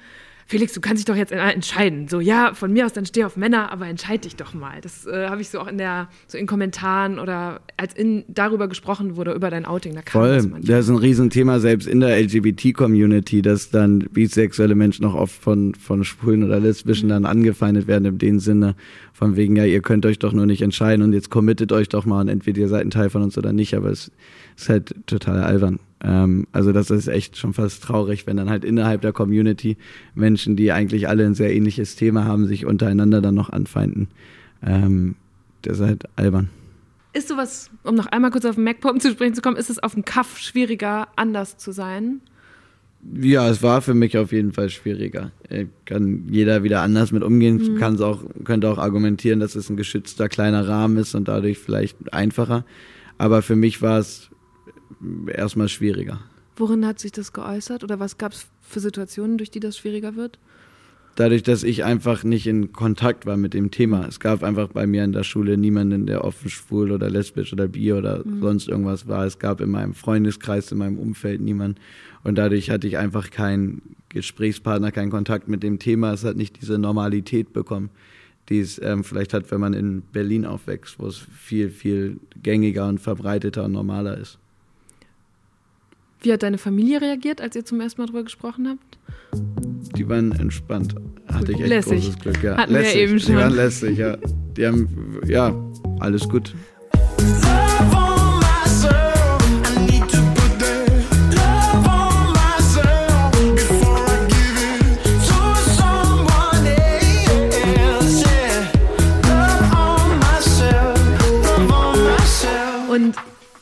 Speaker 2: Felix, du kannst dich doch jetzt entscheiden. So, ja, von mir aus, dann steh auf Männer, aber entscheid dich doch mal. Das äh, habe ich so auch in der, so in Kommentaren oder als in, darüber gesprochen wurde, über dein Outing. Da
Speaker 1: kam Voll, das, das ist ein Riesenthema, selbst in der LGBT-Community, dass dann bisexuelle Menschen auch oft von, von Schwulen oder Lesbischen mhm. dann angefeindet werden, in dem Sinne, von wegen, ja, ihr könnt euch doch nur nicht entscheiden und jetzt committet euch doch mal und entweder ihr seid ein Teil von uns oder nicht, aber es ist halt total albern. Ähm, also das ist echt schon fast traurig, wenn dann halt innerhalb der Community Menschen, die eigentlich alle ein sehr ähnliches Thema haben, sich untereinander dann noch anfeinden. Ähm, das ist halt albern.
Speaker 2: Ist sowas, um noch einmal kurz auf den MacPom zu sprechen zu kommen, ist es auf dem Kaff schwieriger, anders zu sein?
Speaker 1: Ja, es war für mich auf jeden Fall schwieriger. Kann jeder wieder anders mit umgehen. Mhm. Kann's auch, könnte auch argumentieren, dass es ein geschützter kleiner Rahmen ist und dadurch vielleicht einfacher. Aber für mich war es erstmal schwieriger.
Speaker 2: Worin hat sich das geäußert oder was gab es für Situationen, durch die das schwieriger wird?
Speaker 1: Dadurch, dass ich einfach nicht in Kontakt war mit dem Thema. Es gab einfach bei mir in der Schule niemanden, der offen schwul oder lesbisch oder bi oder mhm. sonst irgendwas war. Es gab in meinem Freundeskreis, in meinem Umfeld niemanden. Und dadurch hatte ich einfach keinen Gesprächspartner, keinen Kontakt mit dem Thema. Es hat nicht diese Normalität bekommen, die es ähm, vielleicht hat, wenn man in Berlin aufwächst, wo es viel, viel gängiger und verbreiteter und normaler ist.
Speaker 2: Wie hat deine Familie reagiert, als ihr zum ersten Mal darüber gesprochen habt?
Speaker 1: Die waren entspannt. Hatte ich echt
Speaker 2: lässig.
Speaker 1: großes Glück. Ja.
Speaker 2: Hatten lässig. wir eben schon.
Speaker 1: Die waren lässig, ja. Die haben, ja, alles gut.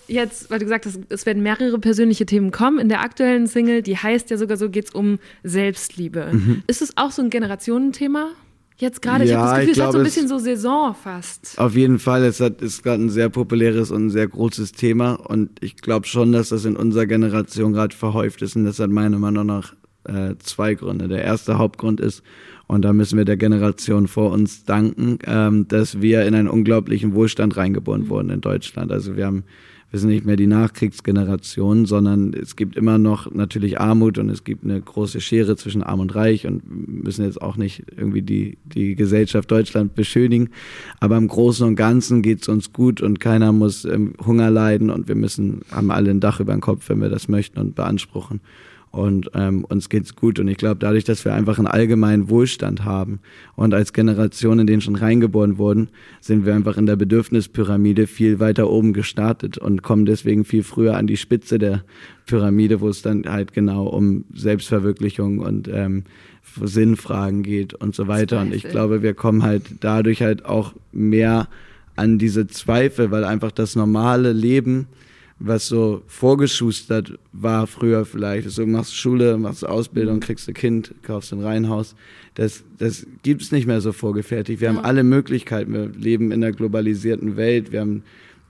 Speaker 2: Jetzt, weil du gesagt hast, es werden mehrere persönliche Themen kommen in der aktuellen Single, die heißt ja sogar so, geht es um Selbstliebe. Mhm. Ist es auch so ein Generationenthema? Jetzt gerade, ja, ich habe das Gefühl, es hat so ein bisschen so Saison fast.
Speaker 1: Auf jeden Fall, es hat, ist gerade ein sehr populäres und ein sehr großes Thema und ich glaube schon, dass das in unserer Generation gerade verhäuft ist und das hat meiner Meinung nach äh, zwei Gründe. Der erste Hauptgrund ist, und da müssen wir der Generation vor uns danken, ähm, dass wir in einen unglaublichen Wohlstand reingeboren mhm. wurden in Deutschland. Also wir haben wir sind nicht mehr die Nachkriegsgeneration, sondern es gibt immer noch natürlich Armut und es gibt eine große Schere zwischen Arm und Reich und müssen jetzt auch nicht irgendwie die, die Gesellschaft Deutschland beschönigen. Aber im Großen und Ganzen geht es uns gut und keiner muss ähm, Hunger leiden und wir müssen, haben alle ein Dach über den Kopf, wenn wir das möchten und beanspruchen und ähm, uns geht's gut. Und ich glaube, dadurch, dass wir einfach einen allgemeinen Wohlstand haben und als Generation, in denen schon reingeboren wurden, sind wir einfach in der Bedürfnispyramide viel weiter oben gestartet und kommen deswegen viel früher an die Spitze der Pyramide, wo es dann halt genau um Selbstverwirklichung und ähm, Sinnfragen geht und so weiter. Und ich glaube, wir kommen halt dadurch halt auch mehr an diese Zweifel, weil einfach das normale Leben was so vorgeschustert war früher vielleicht. So machst Schule, machst Ausbildung, kriegst ein Kind, kaufst ein Reihenhaus. Das, das gibt's nicht mehr so vorgefertigt. Wir ja. haben alle Möglichkeiten. Wir leben in einer globalisierten Welt. Wir haben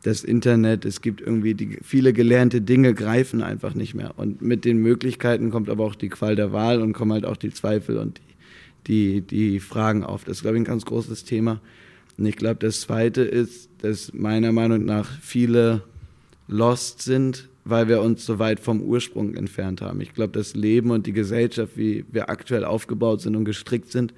Speaker 1: das Internet. Es gibt irgendwie die, viele gelernte Dinge greifen einfach nicht mehr. Und mit den Möglichkeiten kommt aber auch die Qual der Wahl und kommen halt auch die Zweifel und die, die, die Fragen auf. Das ist, glaube ich, ein ganz großes Thema. Und ich glaube, das Zweite ist, dass meiner Meinung nach viele lost sind, weil wir uns so weit vom Ursprung entfernt haben. Ich glaube, das Leben und die Gesellschaft, wie wir aktuell aufgebaut sind und gestrickt sind,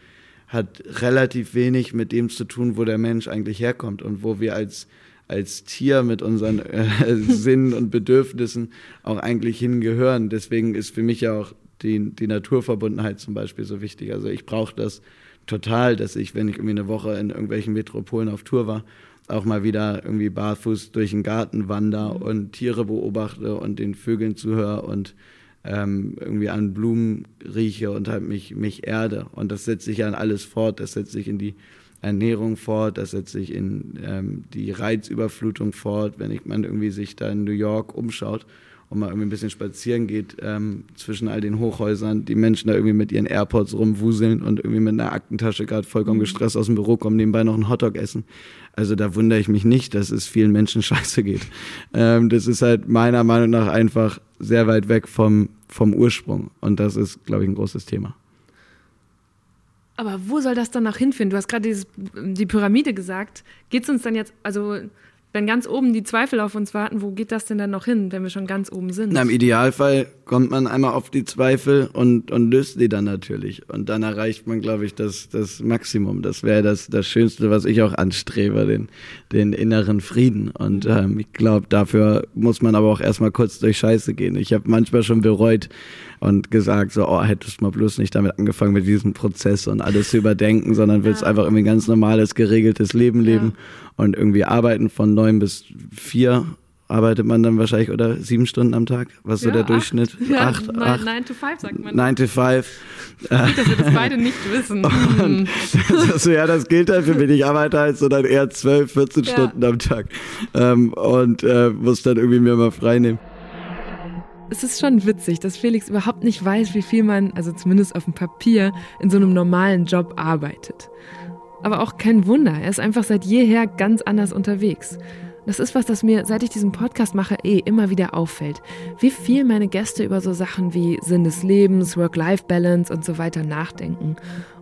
Speaker 1: hat relativ wenig mit dem zu tun, wo der Mensch eigentlich herkommt und wo wir als als Tier mit unseren äh, <laughs> Sinnen und Bedürfnissen auch eigentlich hingehören. Deswegen ist für mich ja auch die, die Naturverbundenheit zum Beispiel so wichtig. Also ich brauche das total, dass ich, wenn ich irgendwie eine Woche in irgendwelchen Metropolen auf Tour war auch mal wieder irgendwie barfuß durch den Garten wandere mhm. und Tiere beobachte und den Vögeln zuhöre und ähm, irgendwie an Blumen rieche und halt mich, mich erde. Und das setzt sich an alles fort. Das setzt sich in die Ernährung fort, das setzt sich in ähm, die Reizüberflutung fort, wenn ich, man irgendwie sich da in New York umschaut und mal irgendwie ein bisschen spazieren geht ähm, zwischen all den Hochhäusern, die Menschen da irgendwie mit ihren AirPods rumwuseln und irgendwie mit einer Aktentasche gerade vollkommen mhm. gestresst aus dem Büro kommen, nebenbei noch einen Hotdog essen. Also da wundere ich mich nicht, dass es vielen Menschen <laughs> scheiße geht. Ähm, das ist halt meiner Meinung nach einfach sehr weit weg vom, vom Ursprung. Und das ist, glaube ich, ein großes Thema.
Speaker 2: Aber wo soll das dann nach hinführen? Du hast gerade die Pyramide gesagt. Geht es uns dann jetzt, also wenn ganz oben die Zweifel auf uns warten, wo geht das denn dann noch hin, wenn wir schon ganz oben sind?
Speaker 1: Na, Im Idealfall kommt man einmal auf die Zweifel und, und löst die dann natürlich. Und dann erreicht man, glaube ich, das, das Maximum. Das wäre das, das Schönste, was ich auch anstrebe, den, den inneren Frieden. Und ähm, ich glaube, dafür muss man aber auch erstmal kurz durch Scheiße gehen. Ich habe manchmal schon bereut und gesagt, so, oh, hättest mal bloß nicht damit angefangen mit diesem Prozess und alles zu überdenken, sondern willst ja. einfach irgendwie ein ganz normales, geregeltes Leben leben. Ja und irgendwie arbeiten von neun bis vier arbeitet man dann wahrscheinlich oder sieben Stunden am Tag? Was ja, so der acht. Durchschnitt?
Speaker 2: Ja, acht, neun, acht. Nine to five sagt man.
Speaker 1: Nine to five.
Speaker 2: Gut, dass wir das beide nicht wissen. Und
Speaker 1: das, ja, das gilt halt für mich. Ich arbeite halt so dann eher zwölf, 14 ja. Stunden am Tag ähm, und äh, muss dann irgendwie mir mal frei nehmen.
Speaker 2: Es ist schon witzig, dass Felix überhaupt nicht weiß, wie viel man, also zumindest auf dem Papier, in so einem normalen Job arbeitet. Aber auch kein Wunder, er ist einfach seit jeher ganz anders unterwegs. Das ist was, das mir, seit ich diesen Podcast mache, eh immer wieder auffällt. Wie viel meine Gäste über so Sachen wie Sinn des Lebens, Work-Life-Balance und so weiter nachdenken.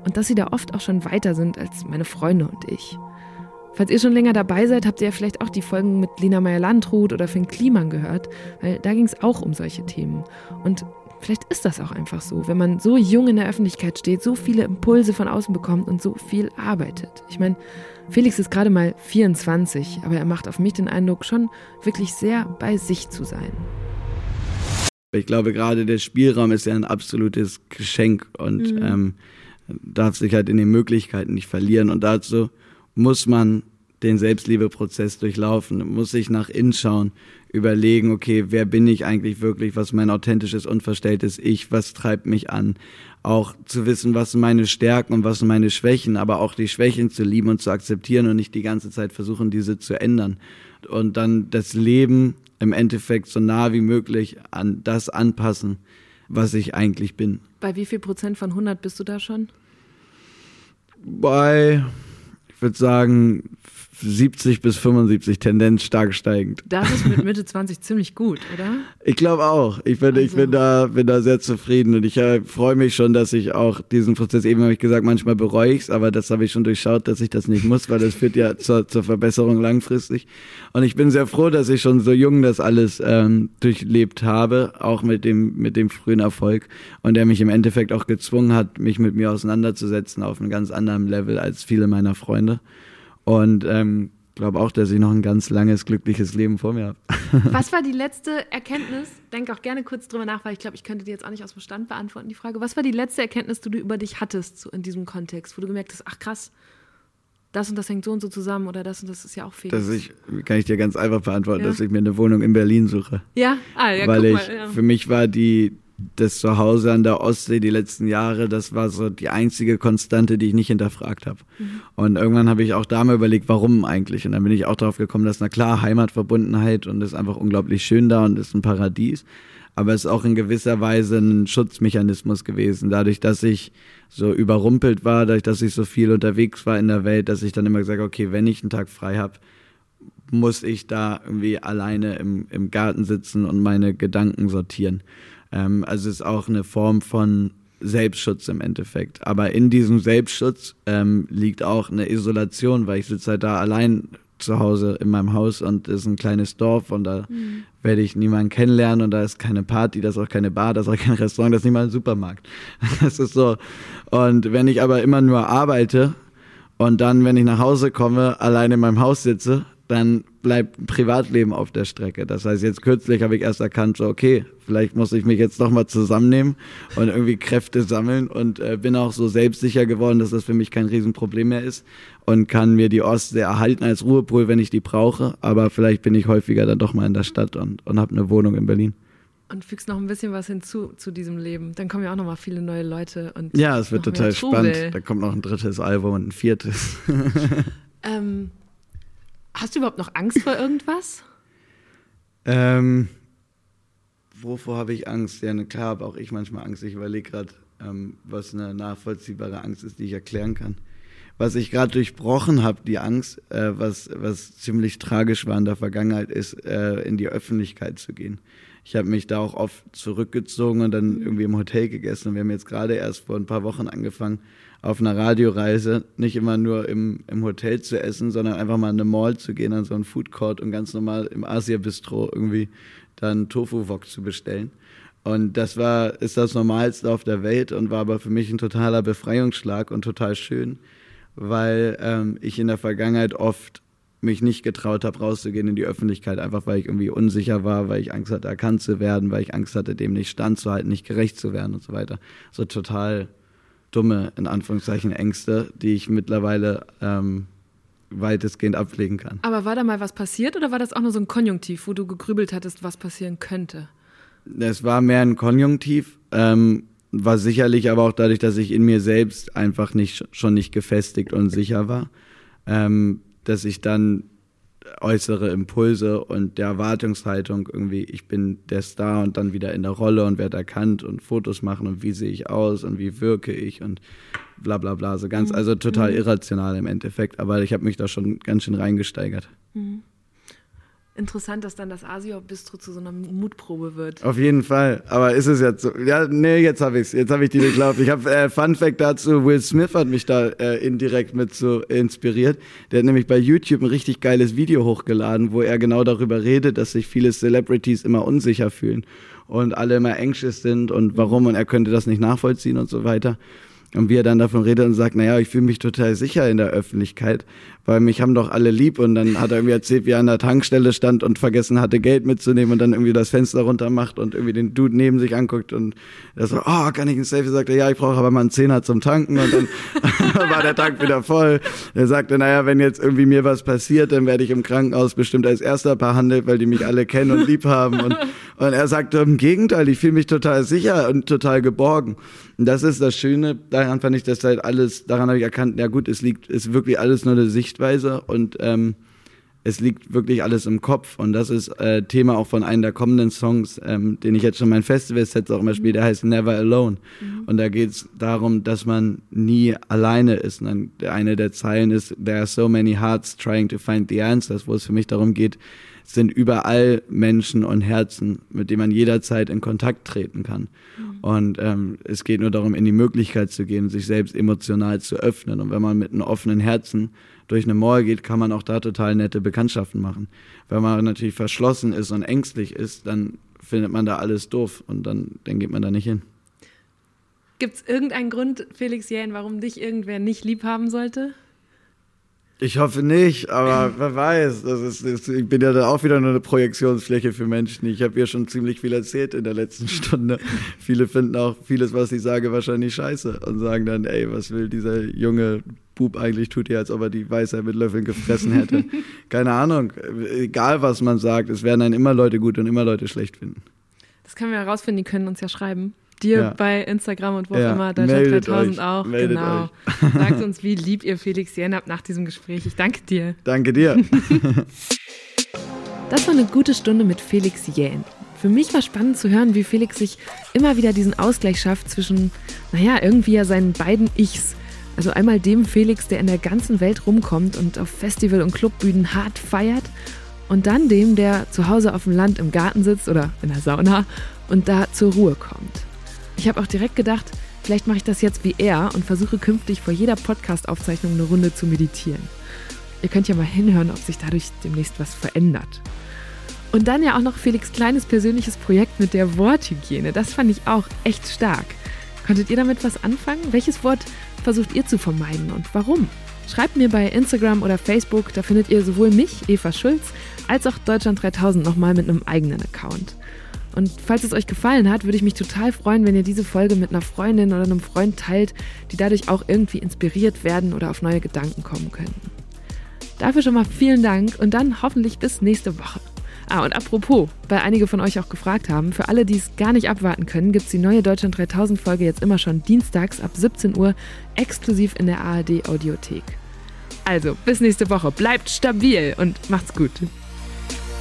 Speaker 2: Und dass sie da oft auch schon weiter sind als meine Freunde und ich. Falls ihr schon länger dabei seid, habt ihr ja vielleicht auch die Folgen mit Lina Meyer-Landrut oder Finn Kliman gehört, weil da ging es auch um solche Themen. Und Vielleicht ist das auch einfach so, wenn man so jung in der Öffentlichkeit steht, so viele Impulse von außen bekommt und so viel arbeitet. Ich meine, Felix ist gerade mal 24, aber er macht auf mich den Eindruck, schon wirklich sehr bei sich zu sein.
Speaker 1: Ich glaube, gerade der Spielraum ist ja ein absolutes Geschenk und mhm. ähm, darf sich halt in den Möglichkeiten nicht verlieren. Und dazu muss man den Selbstliebeprozess durchlaufen, muss sich nach innen schauen, überlegen, okay, wer bin ich eigentlich wirklich, was mein authentisches, unverstelltes Ich, was treibt mich an, auch zu wissen, was sind meine Stärken und was sind meine Schwächen, aber auch die Schwächen zu lieben und zu akzeptieren und nicht die ganze Zeit versuchen, diese zu ändern. Und dann das Leben im Endeffekt so nah wie möglich an das anpassen, was ich eigentlich bin.
Speaker 2: Bei wie viel Prozent von 100 bist du da schon?
Speaker 1: Bei, würde sagen, 70 bis 75, Tendenz stark steigend.
Speaker 2: Das ist mit Mitte 20 ziemlich gut, oder?
Speaker 1: Ich glaube auch. Ich bin, also. ich bin da, bin da sehr zufrieden und ich äh, freue mich schon, dass ich auch diesen Prozess, eben habe ich gesagt, manchmal bereue ich es, aber das habe ich schon durchschaut, dass ich das nicht muss, weil das führt ja <laughs> zur, zur Verbesserung langfristig. Und ich bin sehr froh, dass ich schon so jung das alles ähm, durchlebt habe, auch mit dem, mit dem frühen Erfolg und der mich im Endeffekt auch gezwungen hat, mich mit mir auseinanderzusetzen auf einem ganz anderen Level als viele meiner Freunde. Und ähm, glaube auch, dass ich noch ein ganz langes, glückliches Leben vor mir
Speaker 2: habe. <laughs> Was war die letzte Erkenntnis? Denk auch gerne kurz drüber nach, weil ich glaube, ich könnte dir jetzt auch nicht aus dem Stand beantworten, die Frage. Was war die letzte Erkenntnis, die du über dich hattest so in diesem Kontext, wo du gemerkt hast, ach krass, das und das hängt so und so zusammen oder das und das ist ja auch fähig.
Speaker 1: Dass ich, kann ich dir ganz einfach beantworten, ja. dass ich mir eine Wohnung in Berlin suche.
Speaker 2: Ja, ah, ja,
Speaker 1: Weil ich,
Speaker 2: mal, ja.
Speaker 1: für mich war die, das Zuhause an der Ostsee die letzten Jahre, das war so die einzige Konstante, die ich nicht hinterfragt habe. Mhm. Und irgendwann habe ich auch da mal überlegt, warum eigentlich. Und dann bin ich auch darauf gekommen, dass na klar Heimatverbundenheit und ist einfach unglaublich schön da und ist ein Paradies. Aber es ist auch in gewisser Weise ein Schutzmechanismus gewesen. Dadurch, dass ich so überrumpelt war, dadurch, dass ich so viel unterwegs war in der Welt, dass ich dann immer gesagt habe, okay, wenn ich einen Tag frei habe, muss ich da irgendwie alleine im, im Garten sitzen und meine Gedanken sortieren. Ähm, also es ist auch eine Form von Selbstschutz im Endeffekt. Aber in diesem Selbstschutz ähm, liegt auch eine Isolation, weil ich sitze halt da allein zu Hause in meinem Haus und es ist ein kleines Dorf und da mhm. werde ich niemanden kennenlernen und da ist keine Party, da ist auch keine Bar, da ist auch kein Restaurant, da ist nicht mal ein Supermarkt. <laughs> Das ist so. Und wenn ich aber immer nur arbeite und dann, wenn ich nach Hause komme, allein in meinem Haus sitze, dann bleibt ein Privatleben auf der Strecke. Das heißt, jetzt kürzlich habe ich erst erkannt, so, okay, vielleicht muss ich mich jetzt nochmal zusammennehmen und irgendwie Kräfte sammeln und äh, bin auch so selbstsicher geworden, dass das für mich kein Riesenproblem mehr ist und kann mir die Ostsee erhalten als Ruhepol, wenn ich die brauche. Aber vielleicht bin ich häufiger dann doch mal in der Stadt und, und habe eine Wohnung in Berlin.
Speaker 2: Und fügst noch ein bisschen was hinzu zu diesem Leben. Dann kommen ja auch noch mal viele neue Leute. Und
Speaker 1: ja, es wird total spannend. Da kommt noch ein drittes Album und ein viertes. <laughs>
Speaker 2: ähm, Hast du überhaupt noch Angst vor irgendwas?
Speaker 1: Ähm, wovor habe ich Angst? Ja, ne, klar habe auch ich manchmal Angst. Ich überlege gerade, ähm, was eine nachvollziehbare Angst ist, die ich erklären kann. Was ich gerade durchbrochen habe, die Angst, äh, was, was ziemlich tragisch war in der Vergangenheit, ist, äh, in die Öffentlichkeit zu gehen. ich habe mich da auch oft zurückgezogen und dann irgendwie im Hotel gegessen. Wir haben jetzt gerade erst vor ein paar Wochen angefangen, auf einer Radioreise nicht immer nur im, im Hotel zu essen, sondern einfach mal in eine Mall zu gehen, an so einen Food Court und ganz normal im Asia-Bistro irgendwie dann Tofu-Wok zu bestellen. Und das war, ist das Normalste auf der Welt und war aber für mich ein totaler Befreiungsschlag und total schön, weil ähm, ich in der Vergangenheit oft mich nicht getraut habe, rauszugehen in die Öffentlichkeit, einfach weil ich irgendwie unsicher war, weil ich Angst hatte, erkannt zu werden, weil ich Angst hatte, dem nicht standzuhalten, nicht gerecht zu werden und so weiter. So total dumme, in Anführungszeichen, Ängste, die ich mittlerweile ähm, weitestgehend ablegen kann.
Speaker 2: Aber war da mal was passiert oder war das auch nur so ein Konjunktiv, wo du gegrübelt hattest, was passieren könnte?
Speaker 1: Es war mehr ein Konjunktiv, ähm, war sicherlich aber auch dadurch, dass ich in mir selbst einfach nicht schon nicht gefestigt und sicher war, ähm, dass ich dann äußere Impulse und der Erwartungshaltung irgendwie, ich bin der Star und dann wieder in der Rolle und werde erkannt und Fotos machen und wie sehe ich aus und wie wirke ich und bla bla bla. So ganz, mhm. also total mhm. irrational im Endeffekt, aber ich habe mich da schon ganz schön reingesteigert. Mhm
Speaker 2: interessant, dass dann das Asio-Bistro zu so einer Mutprobe wird.
Speaker 1: Auf jeden Fall. Aber ist es jetzt so? Ja, nee, jetzt habe ich's. Jetzt habe ich die geglaubt. Ich habe äh, Fun Fact dazu: Will Smith hat mich da äh, indirekt mit so inspiriert. Der hat nämlich bei YouTube ein richtig geiles Video hochgeladen, wo er genau darüber redet, dass sich viele Celebrities immer unsicher fühlen und alle immer anxious sind und warum und er könnte das nicht nachvollziehen und so weiter. Und wie er dann davon redet und sagt, naja, ich fühle mich total sicher in der Öffentlichkeit, weil mich haben doch alle lieb. Und dann hat er irgendwie erzählt, wie er an der Tankstelle stand und vergessen hatte, Geld mitzunehmen und dann irgendwie das Fenster runter macht und irgendwie den Dude neben sich anguckt und er so, oh, kann ich ein Safe? Sagt er, ja, ich brauche aber mal einen Zehner zum Tanken und dann <laughs> war der Tank wieder voll. Er sagte, naja, wenn jetzt irgendwie mir was passiert, dann werde ich im Krankenhaus bestimmt als erster behandelt, weil die mich alle kennen und lieb haben. Und, und er sagte, im Gegenteil, ich fühle mich total sicher und total geborgen. Und das ist das Schöne, daran fand ich das halt alles, daran habe ich erkannt, ja gut, es liegt, ist wirklich alles nur eine Sichtweise und ähm, es liegt wirklich alles im Kopf und das ist äh, Thema auch von einem der kommenden Songs, ähm, den ich jetzt schon mein Festival-Set auch immer spiele, der heißt Never Alone. Mhm. Und da geht es darum, dass man nie alleine ist. Und dann eine der Zeilen ist, There are so many hearts trying to find the answers, wo es für mich darum geht, sind überall Menschen und Herzen, mit denen man jederzeit in Kontakt treten kann. Mhm. Und ähm, es geht nur darum, in die Möglichkeit zu gehen, sich selbst emotional zu öffnen. Und wenn man mit einem offenen Herzen durch eine Mall geht, kann man auch da total nette Bekanntschaften machen. Wenn man natürlich verschlossen ist und ängstlich ist, dann findet man da alles doof und dann, dann geht man da nicht hin.
Speaker 2: Gibt es irgendeinen Grund, Felix Jähn, warum dich irgendwer nicht lieb haben sollte?
Speaker 1: Ich hoffe nicht, aber wer weiß. Das ist, das, ich bin ja da auch wieder nur eine Projektionsfläche für Menschen. Ich habe hier schon ziemlich viel erzählt in der letzten <laughs> Stunde. Viele finden auch vieles, was ich sage, wahrscheinlich scheiße und sagen dann, ey, was will dieser junge Bub eigentlich tut hier, als ob er die Weisheit mit Löffeln gefressen hätte. <laughs> Keine Ahnung. Egal, was man sagt, es werden einen immer Leute gut und immer Leute schlecht finden.
Speaker 2: Das können wir herausfinden, die können uns ja schreiben dir ja. bei Instagram und wo auch ja. immer, Deutschland 3000 euch. auch. Meldet genau. Euch. <laughs> Sagt uns, <laughs> wie lieb ihr Felix Jen habt nach diesem Gespräch. Ich danke dir.
Speaker 1: Danke dir. <laughs>
Speaker 2: das war eine gute Stunde mit Felix Jähn. Für mich war spannend zu hören, wie Felix sich immer wieder diesen Ausgleich schafft zwischen, naja, irgendwie ja seinen beiden Ichs. Also einmal dem Felix, der in der ganzen Welt rumkommt und auf Festival- und Clubbühnen hart feiert und dann dem, der zu Hause auf dem Land im Garten sitzt oder in der Sauna und da zur Ruhe kommt. Ich habe auch direkt gedacht, vielleicht mache ich das jetzt wie er und versuche künftig vor jeder Podcast-Aufzeichnung eine Runde zu meditieren. Ihr könnt ja mal hinhören, ob sich dadurch demnächst was verändert. Und dann ja auch noch Felix kleines persönliches Projekt mit der Worthygiene. Das fand ich auch echt stark. Konntet ihr damit was anfangen? Welches Wort versucht ihr zu vermeiden und warum? Schreibt mir bei Instagram oder Facebook, da findet ihr sowohl mich, Eva Schulz, als auch Deutschland 3000 nochmal mit einem eigenen Account. Und falls es euch gefallen hat, würde ich mich total freuen, wenn ihr diese Folge mit einer Freundin oder einem Freund teilt, die dadurch auch irgendwie inspiriert werden oder auf neue Gedanken kommen können. Dafür schon mal vielen Dank und dann hoffentlich bis nächste Woche. Ah, und apropos, weil einige von euch auch gefragt haben, für alle, die es gar nicht abwarten können, gibt es die neue Deutschland 3000 Folge jetzt immer schon dienstags ab 17 Uhr exklusiv in der ARD Audiothek. Also, bis nächste Woche. Bleibt stabil und macht's gut.